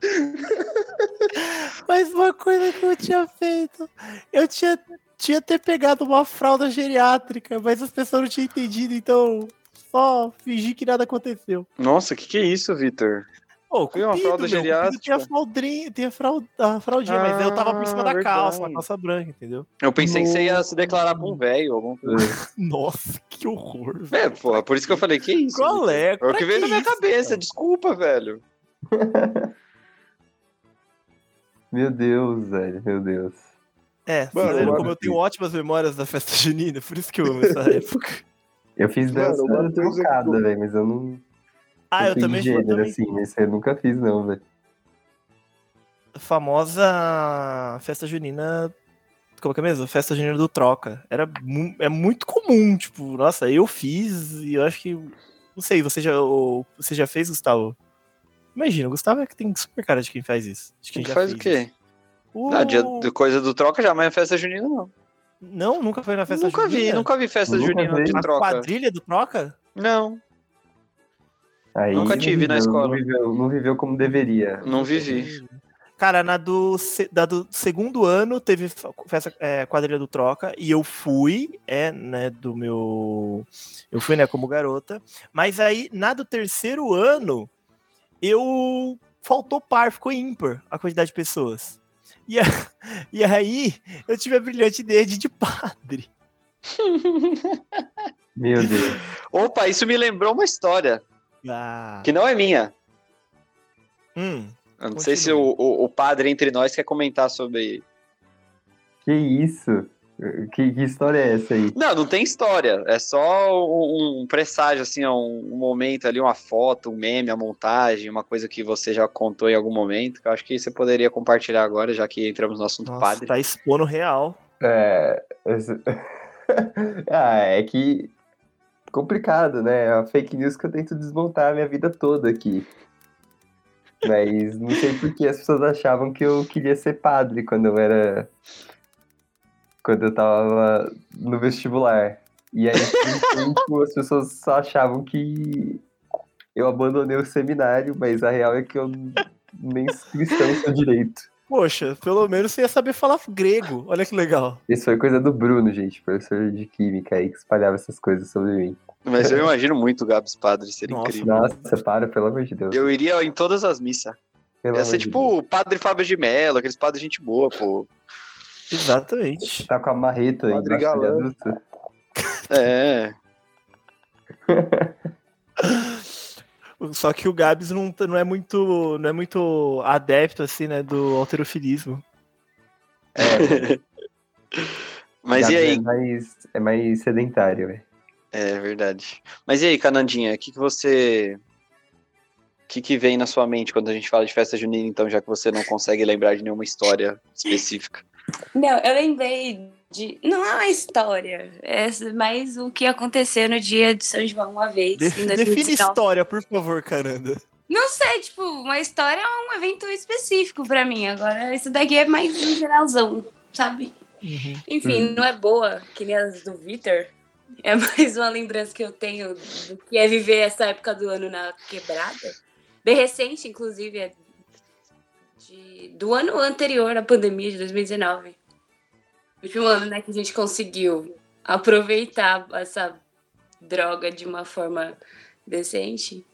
Mas uma coisa que eu tinha feito, eu tinha, tinha ter pegado uma fralda geriátrica, mas as pessoas não tinham entendido, então só fingi que nada aconteceu. Nossa, o que, que é isso, Vitor? Pô, Fui uma cupido, fralda meu, geriátrica. cupido Tem a fraldrinha, tem a, fralda, a fraldinha, mas eu tava por cima Ah, da calça, verdade. uma calça branca, entendeu? Eu pensei que você ia se declarar pra um velho. Algum... Nossa, que horror. velho. É, pô, por isso que eu falei, que isso? Qual é? É o que veio na minha isso, cabeça, cara? desculpa, velho. Meu Deus, velho, meu Deus. É, Mano, eu como eu tenho ótimas memórias da festa junina, por isso que eu amo essa época. Eu fiz Mano, dança que truncada, eu- velho, mas eu não. Ah, eu fui também, eu gênero, também assim, mas eu nunca fiz, não, velho. famosa festa junina. Como é que é mesmo? Festa junina do Troca. Era mu- é muito comum, tipo, nossa, eu fiz e eu acho que. Não sei, você já, você já fez, Gustavo? Imagina, o Gustavo é que tem super cara de quem faz isso. De quem já Faz o quê? O- Não, dia de coisa do troca jamais é festa junina, não. Não, nunca foi na festa nunca vi, junina? nunca vi festa Nunca junina vi. de A troca. quadrilha do Troca? Não, Aí, Nunca tive na viveu, escola. Não viveu, não viveu como deveria. não vivi. Cara, na do, da do segundo ano teve festa é, quadrilha do Troca e eu fui, é, né, do meu. Eu fui, né, como garota. Mas aí, na do terceiro ano, eu. Faltou par, ficou ímpar a quantidade de pessoas. E, a- e aí, eu tive a brilhante ideia de de padre. Meu Deus. Opa, isso me lembrou uma história, Ah. que não é minha. Hum, Eu não sei se Continue. o, o, o padre entre nós quer comentar sobre. Que isso? Que, que história é essa aí? Não, não tem história. É só um, um presságio, assim, um, um momento ali, uma foto, um meme, a montagem, uma coisa que você já contou em algum momento. Que eu acho que você poderia compartilhar agora, já que entramos no assunto nossa, padre. tá expondo real. É. ah, é que. Complicado, né? É uma fake news que eu tento desmontar a minha vida toda aqui. Mas não sei por que as pessoas achavam que eu queria ser padre quando eu era. Quando eu tava no vestibular. E aí, por um tempo, as pessoas só achavam que eu abandonei o seminário, mas a real é que eu nem cristão sou direito. Poxa, pelo menos você ia saber falar grego. Olha que legal. Isso foi coisa do Bruno, gente, professor de química aí, que espalhava essas coisas sobre mim. Mas eu imagino muito o Gabs padre, seria Nossa, incrível. Nossa, para, pelo amor de Deus. Eu iria em todas as missas. Pelo Ia ser tipo o padre Fábio de Mello, aqueles padres gente boa, pô. Exatamente. Tá com a marreta aí, Padre embaixo de Galã. adulto. É. Só que o Gabs não, tá- não é muito não é muito adepto assim, né, do alterofilismo. Mas e aí? É mais, é mais sedentário, velho. É verdade. Mas e aí, Canandinha, o que, que você. O que, que vem na sua mente quando a gente fala de festa junina, então, já que você não consegue lembrar de nenhuma história específica? Não, eu lembrei de. Não é uma história, é mais o que aconteceu no dia de São João uma vez. De- em define 2019. história, por favor, caramba. Não sei, tipo, uma história é um evento específico pra mim. Agora, isso daqui é mais um geralzão, sabe? Enfim, Uhum. não é boa, que nem as do Vitor. É mais uma lembrança que eu tenho do que é viver essa época do ano na quebrada. Bem recente, inclusive, é de- do ano anterior à pandemia de 2019. Último ano, né, que a gente conseguiu aproveitar essa droga de uma forma decente.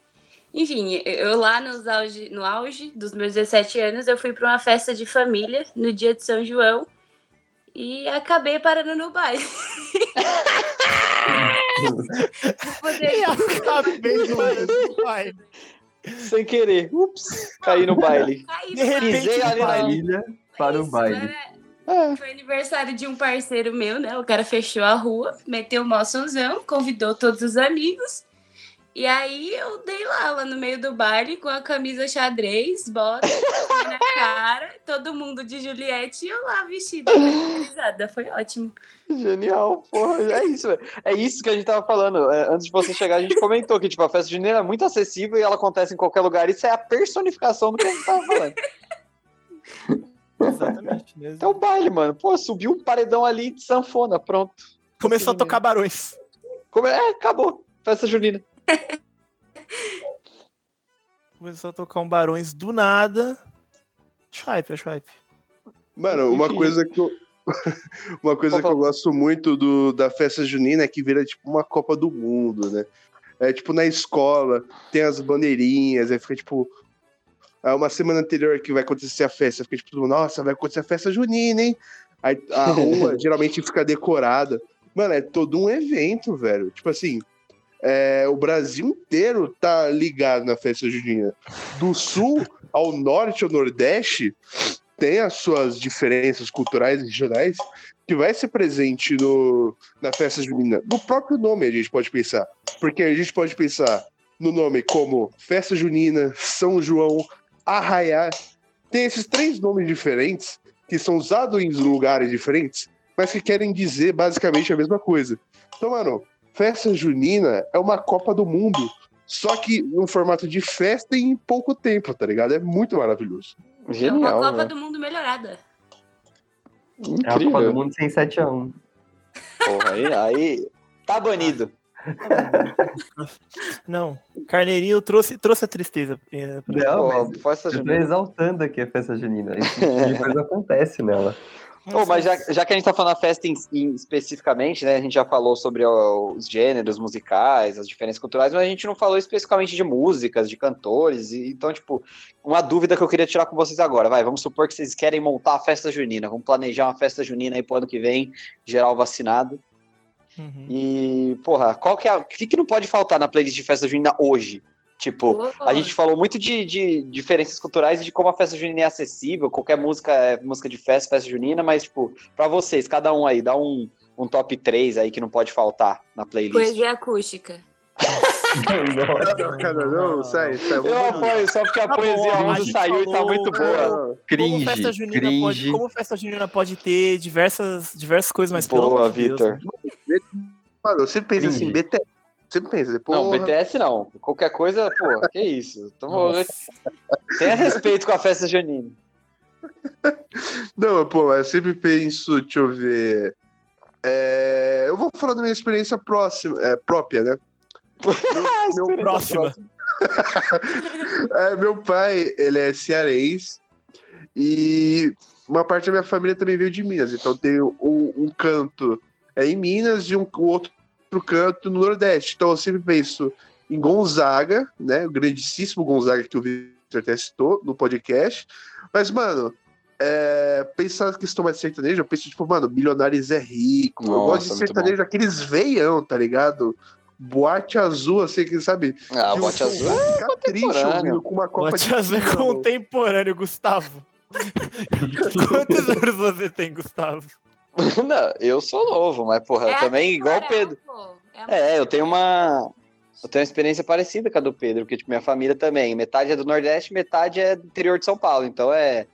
Enfim, eu lá nos auge, no auge dos meus 17 anos, eu fui para uma festa de família no dia de São João e acabei parando no baile. Poder- acabei parar no baile. Sem querer. Ups, caí no baile. Caí De repente, ali na. Família para o baile. era- Foi aniversário de um parceiro meu, né? O cara fechou a rua, meteu o mó sonzão, convidou todos os amigos. E aí eu dei lá, lá no meio do baile, com a camisa xadrez, bota na cara, todo mundo de Juliette e eu lá vestida, caracterizada. Foi ótimo. Genial, porra. É isso, velho. É isso que a gente tava falando. É, antes de você chegar, a gente comentou que, tipo, a festa junina é muito acessível e ela acontece em qualquer lugar. Isso é a personificação do que a gente tava falando. Exatamente. mesmo. Até o baile, mano. Pô, subiu um paredão ali de sanfona, pronto. Começou a tocar barões. Como é? É, acabou. Festa junina. Começou a tocar um barões do nada. Swipe, é swipe. Mano, uma Enfim. coisa que eu. uma coisa que eu gosto muito do, da festa junina é que vira tipo uma Copa do Mundo, né? É tipo na escola, tem as bandeirinhas, aí fica tipo Aí uma semana anterior que vai acontecer a festa, fica tipo, nossa, vai acontecer a festa junina, hein? Aí a rua geralmente fica decorada. Mano, é todo um evento, velho. Tipo assim, é, o Brasil inteiro tá ligado na festa junina. Do sul ao norte ao nordeste, tem as suas diferenças culturais e regionais que vai ser presente no, na festa junina. No próprio nome a gente pode pensar. Porque a gente pode pensar no nome como Festa Junina, São João, Arraiá. Tem esses três nomes diferentes que são usados em lugares diferentes, mas que querem dizer basicamente a mesma coisa. Então, mano, festa junina é uma Copa do Mundo, só que no formato de festa e em pouco tempo, tá ligado? É muito maravilhoso. É Genial, uma Copa né? do Mundo melhorada. É a Copa do Incrível. Mundo sem 7x1. Porra, aí, aí tá banido. Não, Carneirinho trouxe, trouxe a tristeza. é, pra- Não, mas festa eu tô junina. exaltando aqui a festa junina. Esse tipo de coisa acontece nela. Ô, mas já, já que a gente tá falando da festa em, em- especificamente, né? A gente já falou sobre ó, os gêneros musicais, as diferenças culturais, mas a gente não falou especificamente de músicas, de cantores. e- então, tipo, uma dúvida que eu queria tirar com vocês agora. Vai, vamos supor que vocês querem montar a festa junina. Vamos planejar uma festa junina aí pro ano que vem, geral vacinado. Uhum. E, porra, qual que é. O que, que não pode faltar na playlist de festa junina hoje? Tipo, a gente falou muito de, de diferenças culturais e de como a festa junina é acessível, qualquer música é música de festa, festa junina, mas, tipo, pra vocês, cada um aí, dá um, um top 3 aí que não pode faltar na playlist. Poesia acústica. Não, cara, não, sai, sai. Eu apoio, só porque a Tá bom, poesia a 11 gente saiu e tá falou- muito boa. Como Cringe, festa, junina pode, cringe. como festa junina pode ter diversas, diversas coisas, mas pelo Boa, amor de Deus, Vitor. né? Mano, você pensa Cringe. assim, BTS. Você pensa, depois. Não, BTS não. Qualquer coisa, pô, que isso. Então, Nossa. tenha respeito com a festa junina. Não, pô, eu sempre penso, deixa eu ver. É, eu vou falar da minha experiência próxima, é, própria, né? Meu, meu, Próxima. é, meu pai, ele é cearense e uma parte da minha família também veio de Minas. Então tem um, um canto é, em Minas e um o outro canto no Nordeste. Então eu sempre penso em Gonzaga, né? O grandíssimo Gonzaga que o Victor até citou no podcast. Mas, mano, é, pensar na questão mais sertaneja, eu penso, tipo, mano, Milionários é rico. eu Nossa, gosto de sertanejo, aqueles veião, tá ligado? Boate azul, assim, que sabe? Ah, você azul. Ficar triste ouvindo com uma copa Bote de azul é contemporâneo, Gustavo. Quantos anos você tem, Gustavo? Não, eu sou novo, mas, porra, É também igual o atemporal, Pedro. a É, eu tenho uma. Eu tenho uma experiência parecida com a do Pedro, porque tipo, minha família também. Metade é do Nordeste, metade é do interior de São Paulo. Então é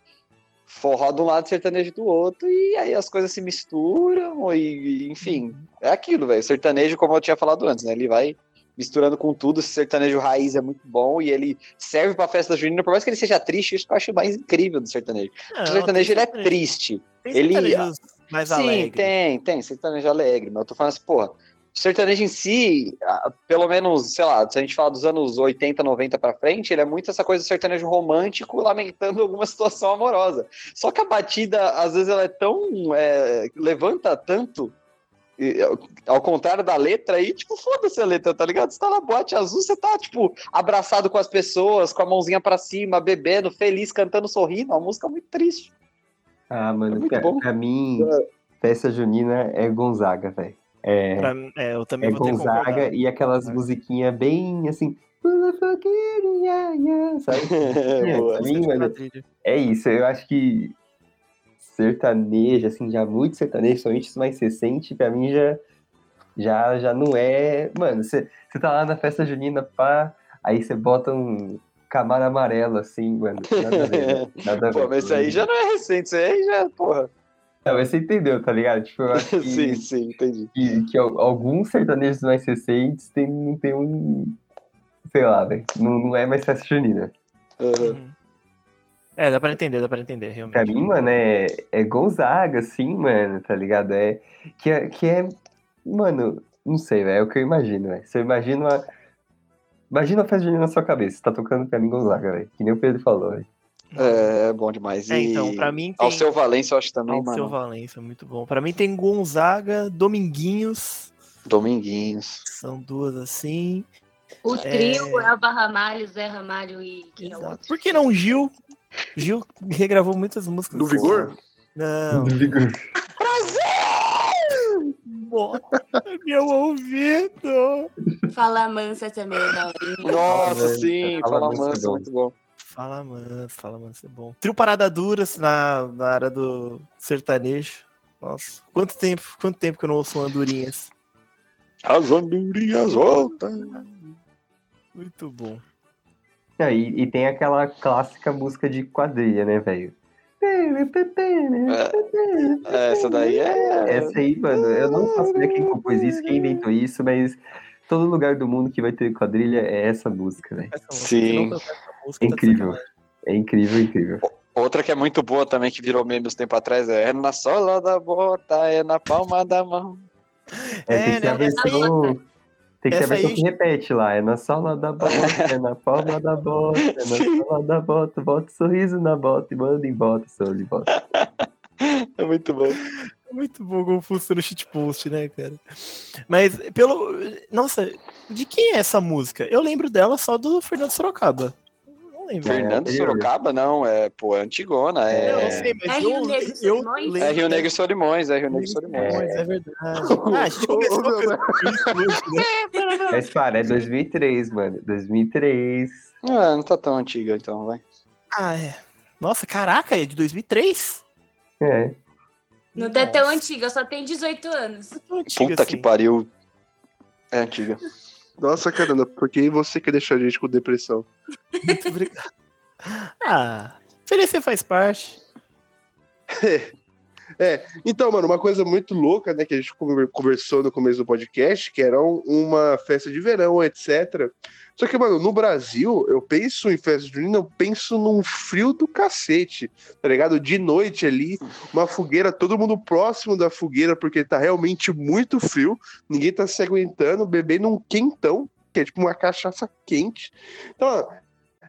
forró de um lado, sertanejo do outro, e aí as coisas se misturam, e, e, enfim, é aquilo, velho. Sertanejo, como eu tinha falado antes, né? Ele vai misturando com tudo. Esse sertanejo raiz é muito bom e ele serve pra festa junina, por mais que ele seja triste, isso que eu acho mais incrível do sertanejo. Não, o sertanejo ele é sertanejo- triste. tem ele- sertanejos mais Sim, alegres. tem, tem, sertanejo alegre, mas eu tô falando assim, porra, o sertanejo em si, pelo menos, sei lá, se a gente falar dos anos 80, 90 pra frente, ele é muito essa coisa do sertanejo romântico lamentando alguma situação amorosa. Só que a batida, às vezes, ela é tão. é, levanta tanto. e, ao- contrário da letra aí, tipo, foda-se a letra, tá ligado? Você tá na boate azul, você tá, tipo, abraçado com as pessoas, com a mãozinha pra cima, bebendo, feliz, cantando, sorrindo. Uma música muito triste. Ah, É mano, muito pra, pra mim, festa junina é Gonzaga, velho. É, Pra é, eu também é vou Gonzaga e aquelas É. musiquinhas bem assim. Sabe? Boa. pra mim, Bastante mano. É isso, eu acho que sertanejo, assim, já muito sertanejo, somente isso mais recente, pra mim já, já, já não é. Mano, você tá lá na festa junina, pá, aí você bota um camaro amarelo, assim, mano. Nada a ver, né? Nada a ver. Pô, mas isso aí já não é recente, isso aí já, porra. Não, mas você entendeu, tá ligado? Tipo, eu acho que, sim, sim, entendi. que, que al- alguns sertanejos mais recentes tem, não tem um. Sei lá, velho. Não, não é mais festa junina. Uhum. É, dá pra entender, dá pra entender, Pra realmente. mim, mano, é, é Gonzaga, assim, mano, tá ligado? É que, é. que é. Mano, não sei, velho. É o que eu imagino, velho. Você imagina uma. Imagina a festa junina na sua cabeça. Você tá tocando pra mim Gonzaga, velho. Que nem o Pedro falou, velho. É, é bom demais. É, então, pra mim tem... Ao seu Valência, eu acho também, Alceu mano. Valença, muito bom. Pra mim tem Gonzaga, Dominguinhos, Dominguinhos. são duas assim. O trio é, o Ramalho, Zé Ramalho e quem é o outro? Por que não Gil? Gil regravou muitas músicas. Do Vigor? Não. Do Vigor. Nossa, meu ouvido. Fala Mansa também é da hora. Nossa, sim, Fala fala Mansa é mansa, muito bom. Fala manso, fala manso, é bom. Trio Parada Duras na, na área do sertanejo. Nossa, quanto tempo, quanto tempo que eu não ouço um Andorinhas. As andorinhas voltam. Muito bom. E, e tem aquela clássica música de quadrilha, né, velho? É, essa daí é. Essa aí, mano, eu não faço ideia quem compôs isso, quem inventou isso, mas todo lugar do mundo que vai ter quadrilha é essa música, música, Sim. É incrível. É incrível, incrível. Outra que é muito boa também, que virou meme uns tempo atrás, é, é na sola da bota, é na palma da mão. É, É, tem que a né, versão. Tem que ter a versão aí- que repete lá. É na sola da bota, é na palma da bota, é na sola da bota, bota o sorriso na bota e manda em bota, sou de bota. É muito bom. Muito bom como funciona o shitpost, né, cara? Mas, pelo. Nossa, de quem é essa música? Eu lembro dela só do Fernando Sorocaba. Não lembro. É, Fernando anterior. Sorocaba, não, é, pô, é antigona, Eu não é. sei, mas É eu, Rio Negro e eu Solimões? lembro. É Rio Negro e Solimões, é Rio Negro e Solimões. Solimões, é verdade. Ah, a gente começou com isso hoje, né? Mas para, é 2003, mano. 2003. Ah, não tá tão antiga então, vai. Ah, é. Nossa, caraca, é de 2003? É. Não tá tão antiga, só tem 18 anos. É tão antiga Puta assim. que pariu. É antiga. Nossa, caramba, por que você quer deixar a gente com depressão? Muito obrigado. Ah, oferecer faz parte. É, então, mano, uma coisa muito louca, né, que a gente conver- conversou no começo do podcast, que era um- uma festa de verão, etc. Só que, mano, no Brasil, eu penso em festa junina, eu penso num frio do cacete, tá ligado? De noite ali, uma fogueira, todo mundo próximo da fogueira, porque tá realmente muito frio, ninguém tá se aguentando, bebendo um quentão, que é tipo uma cachaça quente. Então,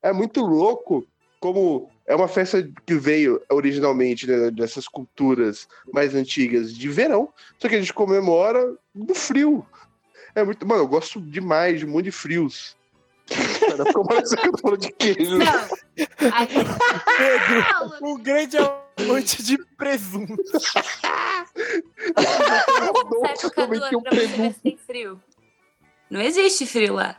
é muito louco como é uma festa que veio originalmente né, dessas culturas mais antigas de verão, só que a gente comemora no frio. É muito. Mano, eu gosto demais de um monte de frios. Cara, ficou parecendo que eu tô falando de queijo. Não. Pedro, um grande amante de presunto. do meti um ano pra você ver presunto. se tem frio. Não existe frio lá.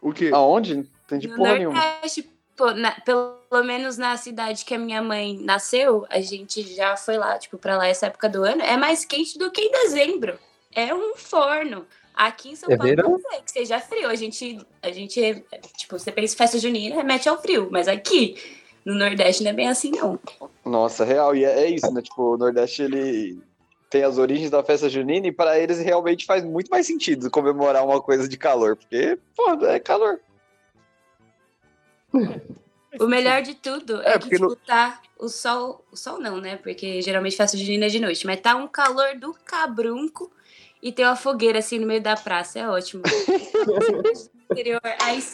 O quê? Aonde? Não entendi No porra nenhuma. Nordeste, pô, na- pelo menos na cidade que a minha mãe nasceu, a gente já foi lá, tipo, pra lá essa época do ano. É mais quente do que em dezembro. É um forno. Aqui em São É Paulo verão? não sei que seja frio. A gente, a gente, tipo, você pensa em festa junina, remete ao frio. Mas aqui, no Nordeste, não é bem assim, não. Nossa, real. E é, é isso, né? Tipo, o Nordeste, ele tem as origens da festa junina e pra eles realmente faz muito mais sentido comemorar uma coisa de calor, porque, pô, é calor. O melhor de tudo é, É, que, tipo, no- tá o sol. O sol não, né? Porque geralmente festa junina é de noite. Mas tá um calor do cabrunco e tem uma fogueira assim no meio da praça. É ótimo. Interior, aí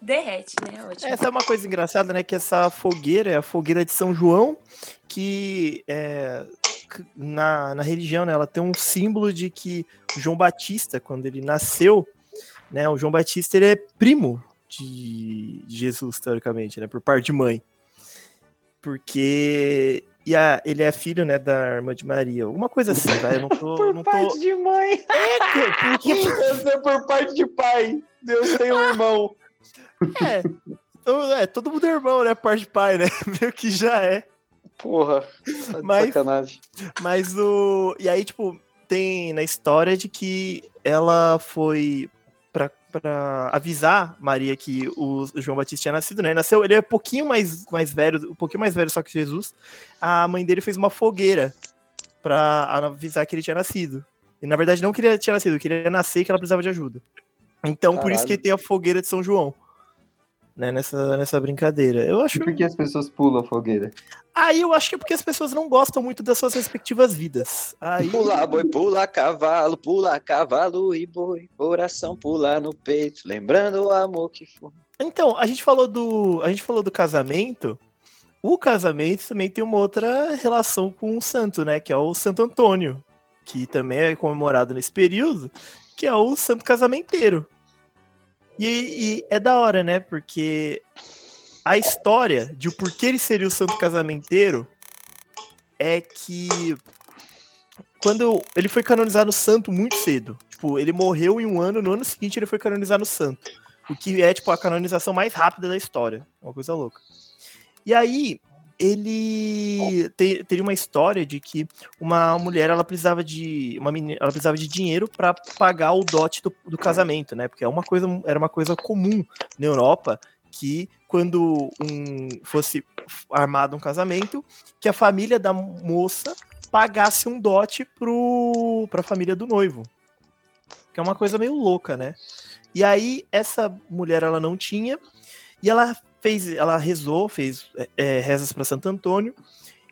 derrete, né? É ótimo. Essa é uma coisa engraçada, né? Que essa fogueira é a fogueira de São João, que é, na, na religião, né? Ela tem um símbolo de que o João Batista, quando ele nasceu, né? O João Batista ele é primo de Jesus, teoricamente, né? Por parte de mãe. Porque e a, ele é filho, né, da irmã de Maria. Alguma coisa assim, vai? Eu não tô. não tô... de mãe. É, porque, é por parte de pai. Deus tem um irmão. é, então, é, todo mundo é irmão, né? Parte de pai, né? Meio que já é. Porra. Tá Mas- sacanagem. Mas o. E aí, tipo, tem na história de que ela foi pra, pra avisar Maria que o João Batista tinha nascido, né? Nasceu, ele é um pouquinho mais, mais velho, um pouquinho mais velho só que Jesus. A mãe dele fez uma fogueira pra avisar que ele tinha nascido. E na verdade não que ele tinha nascido, que ele ia nascer e que ela precisava de ajuda. Então, por isso Caralho. que tem a fogueira de São João. Né, nessa, nessa brincadeira. Eu acho E por que as pessoas pulam a fogueira? Aí eu acho que é porque as pessoas não gostam muito das suas respectivas vidas. Aí Pula boi, pula cavalo, pula cavalo e boi, coração pula no peito, lembrando o amor que foi. Então, a gente falou do, a gente falou do casamento. O casamento também tem uma outra relação com o santo, né, que é o Santo Antônio, que também é comemorado nesse período, que é o santo casamenteiro. E, e é da hora, né? Porque a história de o porquê ele seria o santo casamenteiro é que quando ele foi canonizado santo muito cedo. Tipo, ele morreu em um ano, no ano seguinte ele foi canonizado santo. O que é, tipo, a canonização mais rápida da história. Uma coisa louca. E aí, ele te, teria uma história de que uma mulher ela precisava de uma menina, ela precisava de dinheiro para pagar o dote do, do, casamento, né? Porque é uma coisa era uma coisa comum na Europa que quando um fosse armado um casamento, que a família da moça pagasse um dote para a família do noivo. Que é uma coisa meio louca, né? E aí essa mulher ela não tinha e ela fez, ela rezou, fez é, é rezas para Santo Antônio,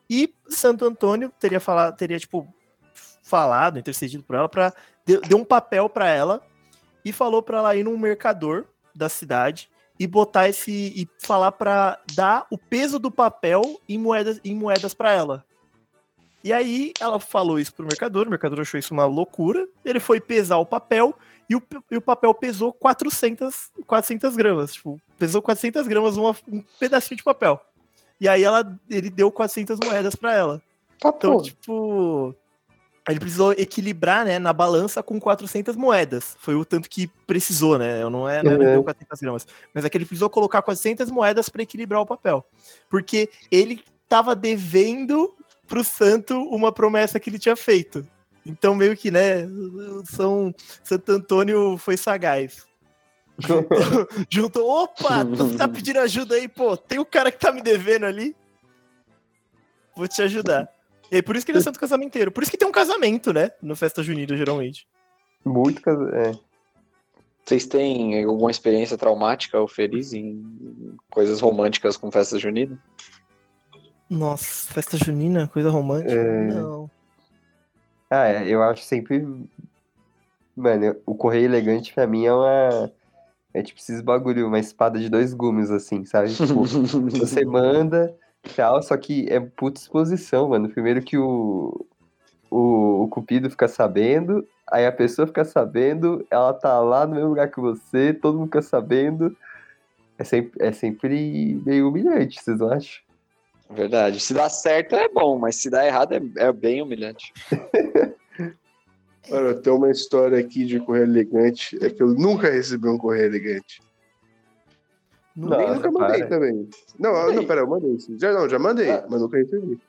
e Santo Antônio teria falado, teria tipo falado, intercedido por ela para deu, deu, um papel para ela e falou para ela ir num mercador da cidade e botar esse e falar para dar o peso do papel em moedas em moedas para ela. E aí ela falou isso pro mercador, o mercador achou isso uma loucura. Ele foi pesar o papel e o, e o papel pesou 400, 400 gramas. Tipo, pesou 400 gramas uma, um pedacinho de papel. E aí ela, ele deu 400 moedas para ela. Tá então, pô. tipo, ele precisou equilibrar, né, na balança com 400 moedas. Foi o tanto que precisou, né? Não é, não é, uhum. 400 gramas. Mas é que ele precisou colocar 400 moedas para equilibrar o papel. Porque ele tava devendo pro santo uma promessa que ele tinha feito. Então, meio que, né, São Santo Antônio foi sagaz. Juntou, juntou opa, tu tá pedindo ajuda aí, pô, tem o um cara que tá me devendo ali. Vou te ajudar. E por isso que ele é santo casamenteiro. Por isso que tem um casamento, né, no Festa Junina, geralmente. Muito casamento, é. Vocês têm alguma experiência traumática ou feliz em coisas românticas com festa junina? Nossa, festa junina, coisa romântica? É... Não. Ah, é, eu acho sempre. Mano, o correio elegante pra mim é uma. É tipo esses bagulho, uma espada de dois gumes, assim, sabe? Tipo, você manda tal, só que é puta exposição, mano. Primeiro que o, o, o Cupido fica sabendo, aí a pessoa fica sabendo, ela tá lá no mesmo lugar que você, todo mundo fica sabendo. É sempre, é sempre meio humilhante, vocês não acham? Verdade. Se dá certo é bom, mas se dá errado é, é bem humilhante. Olha, tem uma história aqui de correio elegante. É que eu nunca recebi um correio elegante. Não, Nem nunca mandei para. também. Não, mandei. não, pera, eu mandei. Já não, já mandei, ah. mas nunca recebi.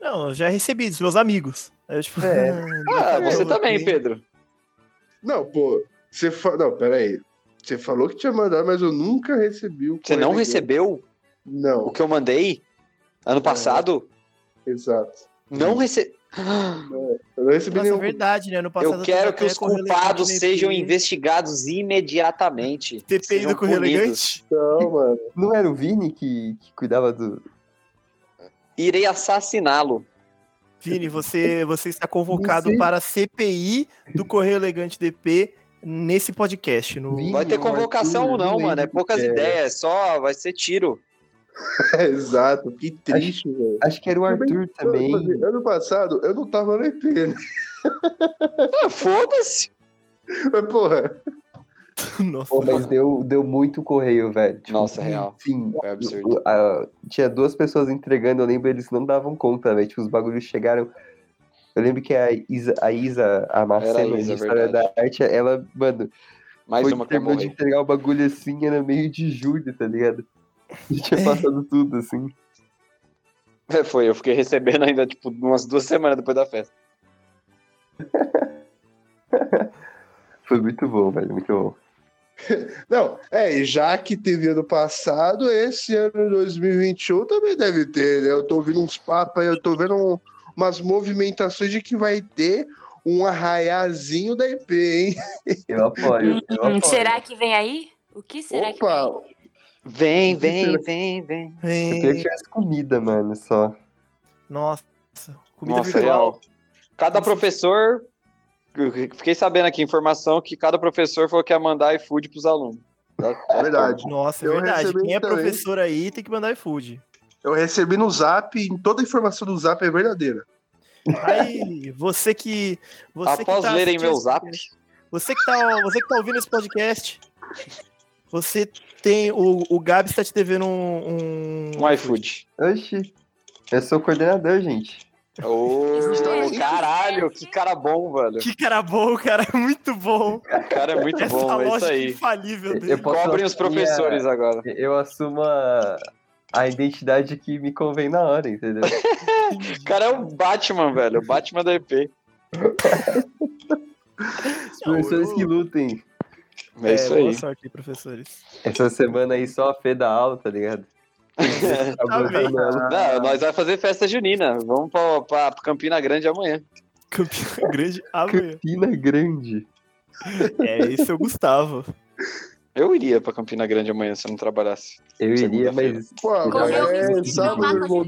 Não, eu já recebi dos meus amigos. Eu, tipo, é. ah, você também, Pedro. Não, pô, você fa... Não, pera aí. Você falou que tinha mandado, mas eu nunca recebi o Você não elegante. recebeu? Não. O que eu mandei ano passado? Exato. Não recebi. eu não recebi Nossa, nenhum. É verdade, né? No passado eu quero que os culpados sejam investigados imediatamente. TPI do Correio Elegante? Não, mano. Não era o Vini que, que cuidava do. Irei assassiná-lo. Vini, você, você está convocado para a CPI do Correio Elegante DP nesse podcast. No... Vini, vai ter convocação ou não, mano. É poucas é. ideias, só vai ser tiro. Exato, que triste, acho, velho. Acho que era o Arthur também. também. Ano passado eu não tava no EP, né? Ah, foda-se! Mas, porra. Nossa, Pô, mas deu, deu muito correio, velho. Tipo, Nossa, real. Sim, Foi absurdo. A, tinha duas pessoas entregando, eu lembro, eles não davam conta, velho. Tipo, os bagulhos chegaram. Eu lembro que a Isa, a, Isa, a Marcela, a história da arte, ela, mano. Mais foi, uma que terminou de entregar o bagulho assim, era meio de julho, tá ligado? E tinha é. passado tudo, assim. É, foi, eu fiquei recebendo ainda, tipo, umas duas semanas depois da festa. foi muito bom, velho, muito bom. Não, é, e já que teve ano passado, esse ano 2021 também deve ter, né? Eu tô ouvindo uns papos aí, eu tô vendo um, umas movimentações de que vai ter um arraiazinho da IP, hein? Eu apoio. Eu hum, apoio. Será que vem aí? O que será Opa, que vem? Vem, vem, vem, vem. vem. Eu queria que tivesse comida, mano, só. Nossa, comida Nossa, virtual. Real. Cada professor Fiquei sabendo aqui informação que cada professor falou que ia mandar iFood pros alunos. É verdade. Nossa, é verdade. Quem é professor aí tem que mandar iFood. Eu recebi no Zap e toda a informação do Zap é verdadeira. Aí, você que. Você Após que tá lerem meu Zap. Você que, tá, você que tá ouvindo esse podcast, Você tem. O, o Gabs tá te devendo um. Um iFood. Oxi. Eu sou coordenador, gente. Ô, caralho, que cara bom, velho. Que cara bom, cara. Muito bom. O cara é muito Essa bom, é isso aí. infalível Eu dele. posso Cobrem os professores agora. Eu assumo a, a identidade que me convém na hora, entendeu? O cara é o Batman, velho. O Batman da EP. Os professores que lutem. É isso boa aí. sorte aí, professores. Essa semana aí só a Fê da aula, tá ligado? Ela. Não, nós vamos fazer festa junina. Vamos pra, pra Campina Grande amanhã. Campeão grande amanhã. Campina Grande. É, esse é o Gustavo. Eu iria pra Campina Grande amanhã se eu não trabalhasse. Eu iria, mas Pô, Correu o é, sábado, trombar com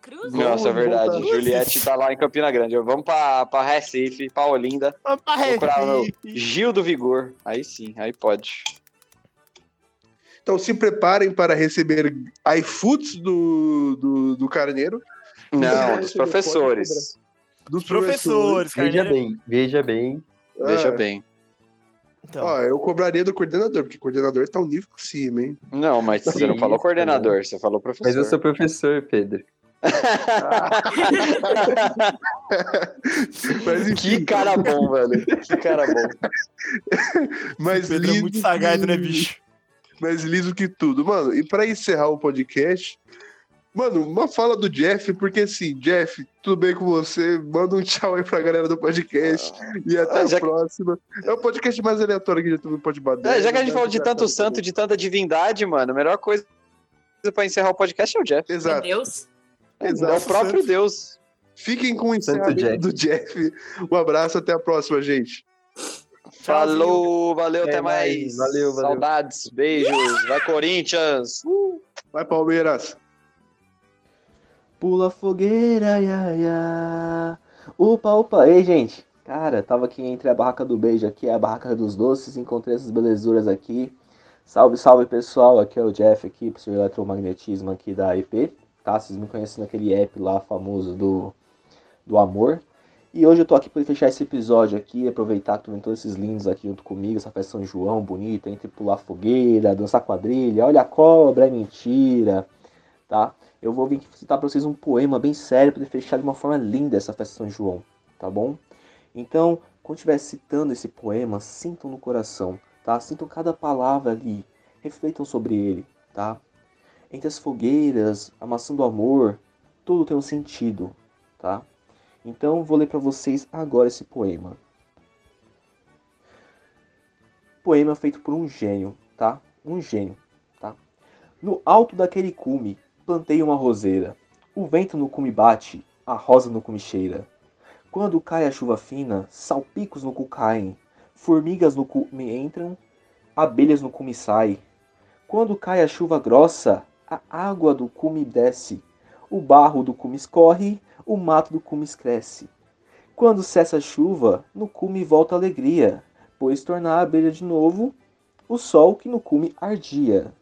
Cruz? Nossa, é verdade. voltar. Juliette tá lá em Campina Grande. Vamos pra, pra Recife, pra Olinda. Vamos pra Recife. Gil do Vigor. Aí sim, aí pode. Então se preparem para receber iFoods do, do, do Carneiro, Não, dos professores. dos Professores, veja bem, veja bem. Veja Ah, bem. Então, Ó, eu cobraria do coordenador, porque o coordenador tá um nível acima, hein? Não, mas você não Sim, falou coordenador, você falou professor. Mas eu sou professor, Pedro. Mas enfim, Que cara bom, velho. Que cara bom. mais Pedro é liso muito sagado, que- né, bicho? Mais liso que tudo. Mano, e pra encerrar o podcast, mano, uma fala do Jeff, porque assim, Jeff, tudo bem com você? Manda um tchau aí pra galera do podcast e até Ah, já a próxima. É o podcast mais aleatório que já teve Pode Bader. É, já que a gente falou de tanto santo, de tanta divindade, mano, a melhor coisa pra encerrar o podcast é o Jeff. Meu Exato, Deus. É o próprio Deus. Fiquem com o Santo encerramento do Jeff. Um abraço, até a próxima, gente. Falou, valeu, Até até mais. mais. Valeu, valeu. Saudades, beijos. Vai, Corinthians. Vai, Palmeiras. Pula fogueira, ia, ia. Opa, opa, ei, gente. Cara, tava aqui entre a barraca do beijo aqui e a barraca dos doces, encontrei essas belezuras aqui. Salve, salve, pessoal. Aqui é o Jeff aqui, professor de eletromagnetismo aqui da EP, tá? Vocês me conhecem naquele app lá famoso do, do amor. E hoje eu tô aqui para fechar esse episódio aqui, aproveitar que estão todos esses lindos aqui junto comigo, essa festa São João bonita, entre pular fogueira, dançar quadrilha, olha a cobra, é mentira, tá? Eu vou vir citar para vocês um poema bem sério para fechar de uma forma linda essa festa São João, tá bom? Então, quando estiver citando esse poema, sintam no coração, tá? Sintam cada palavra ali, refletam sobre ele, tá? Entre as fogueiras, amassando amor, tudo tem um sentido, tá? Então, vou ler para vocês agora esse poema. Poema feito por um gênio, tá? Um gênio, tá? No alto daquele cume, plantei uma roseira. O vento no cume bate, a rosa no cume cheira. Quando cai a chuva fina, salpicos no cu caem, formigas no cume entram, abelhas no cume saem. Quando cai a chuva grossa, a água do cume desce, o barro do cume escorre, o mato do cume cresce. Quando cessa a chuva, no cume volta a alegria, pois tornar a abelha de novo o sol que no cume ardia.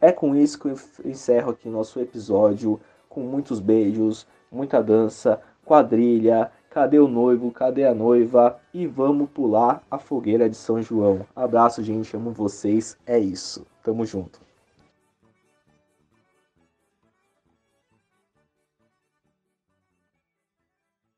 É com isso que eu encerro aqui nosso episódio, com muitos beijos, muita dança, quadrilha, cadê o noivo, cadê a noiva e vamos pular a fogueira de São João. Abraço, gente, amo vocês, é isso. Tamo junto.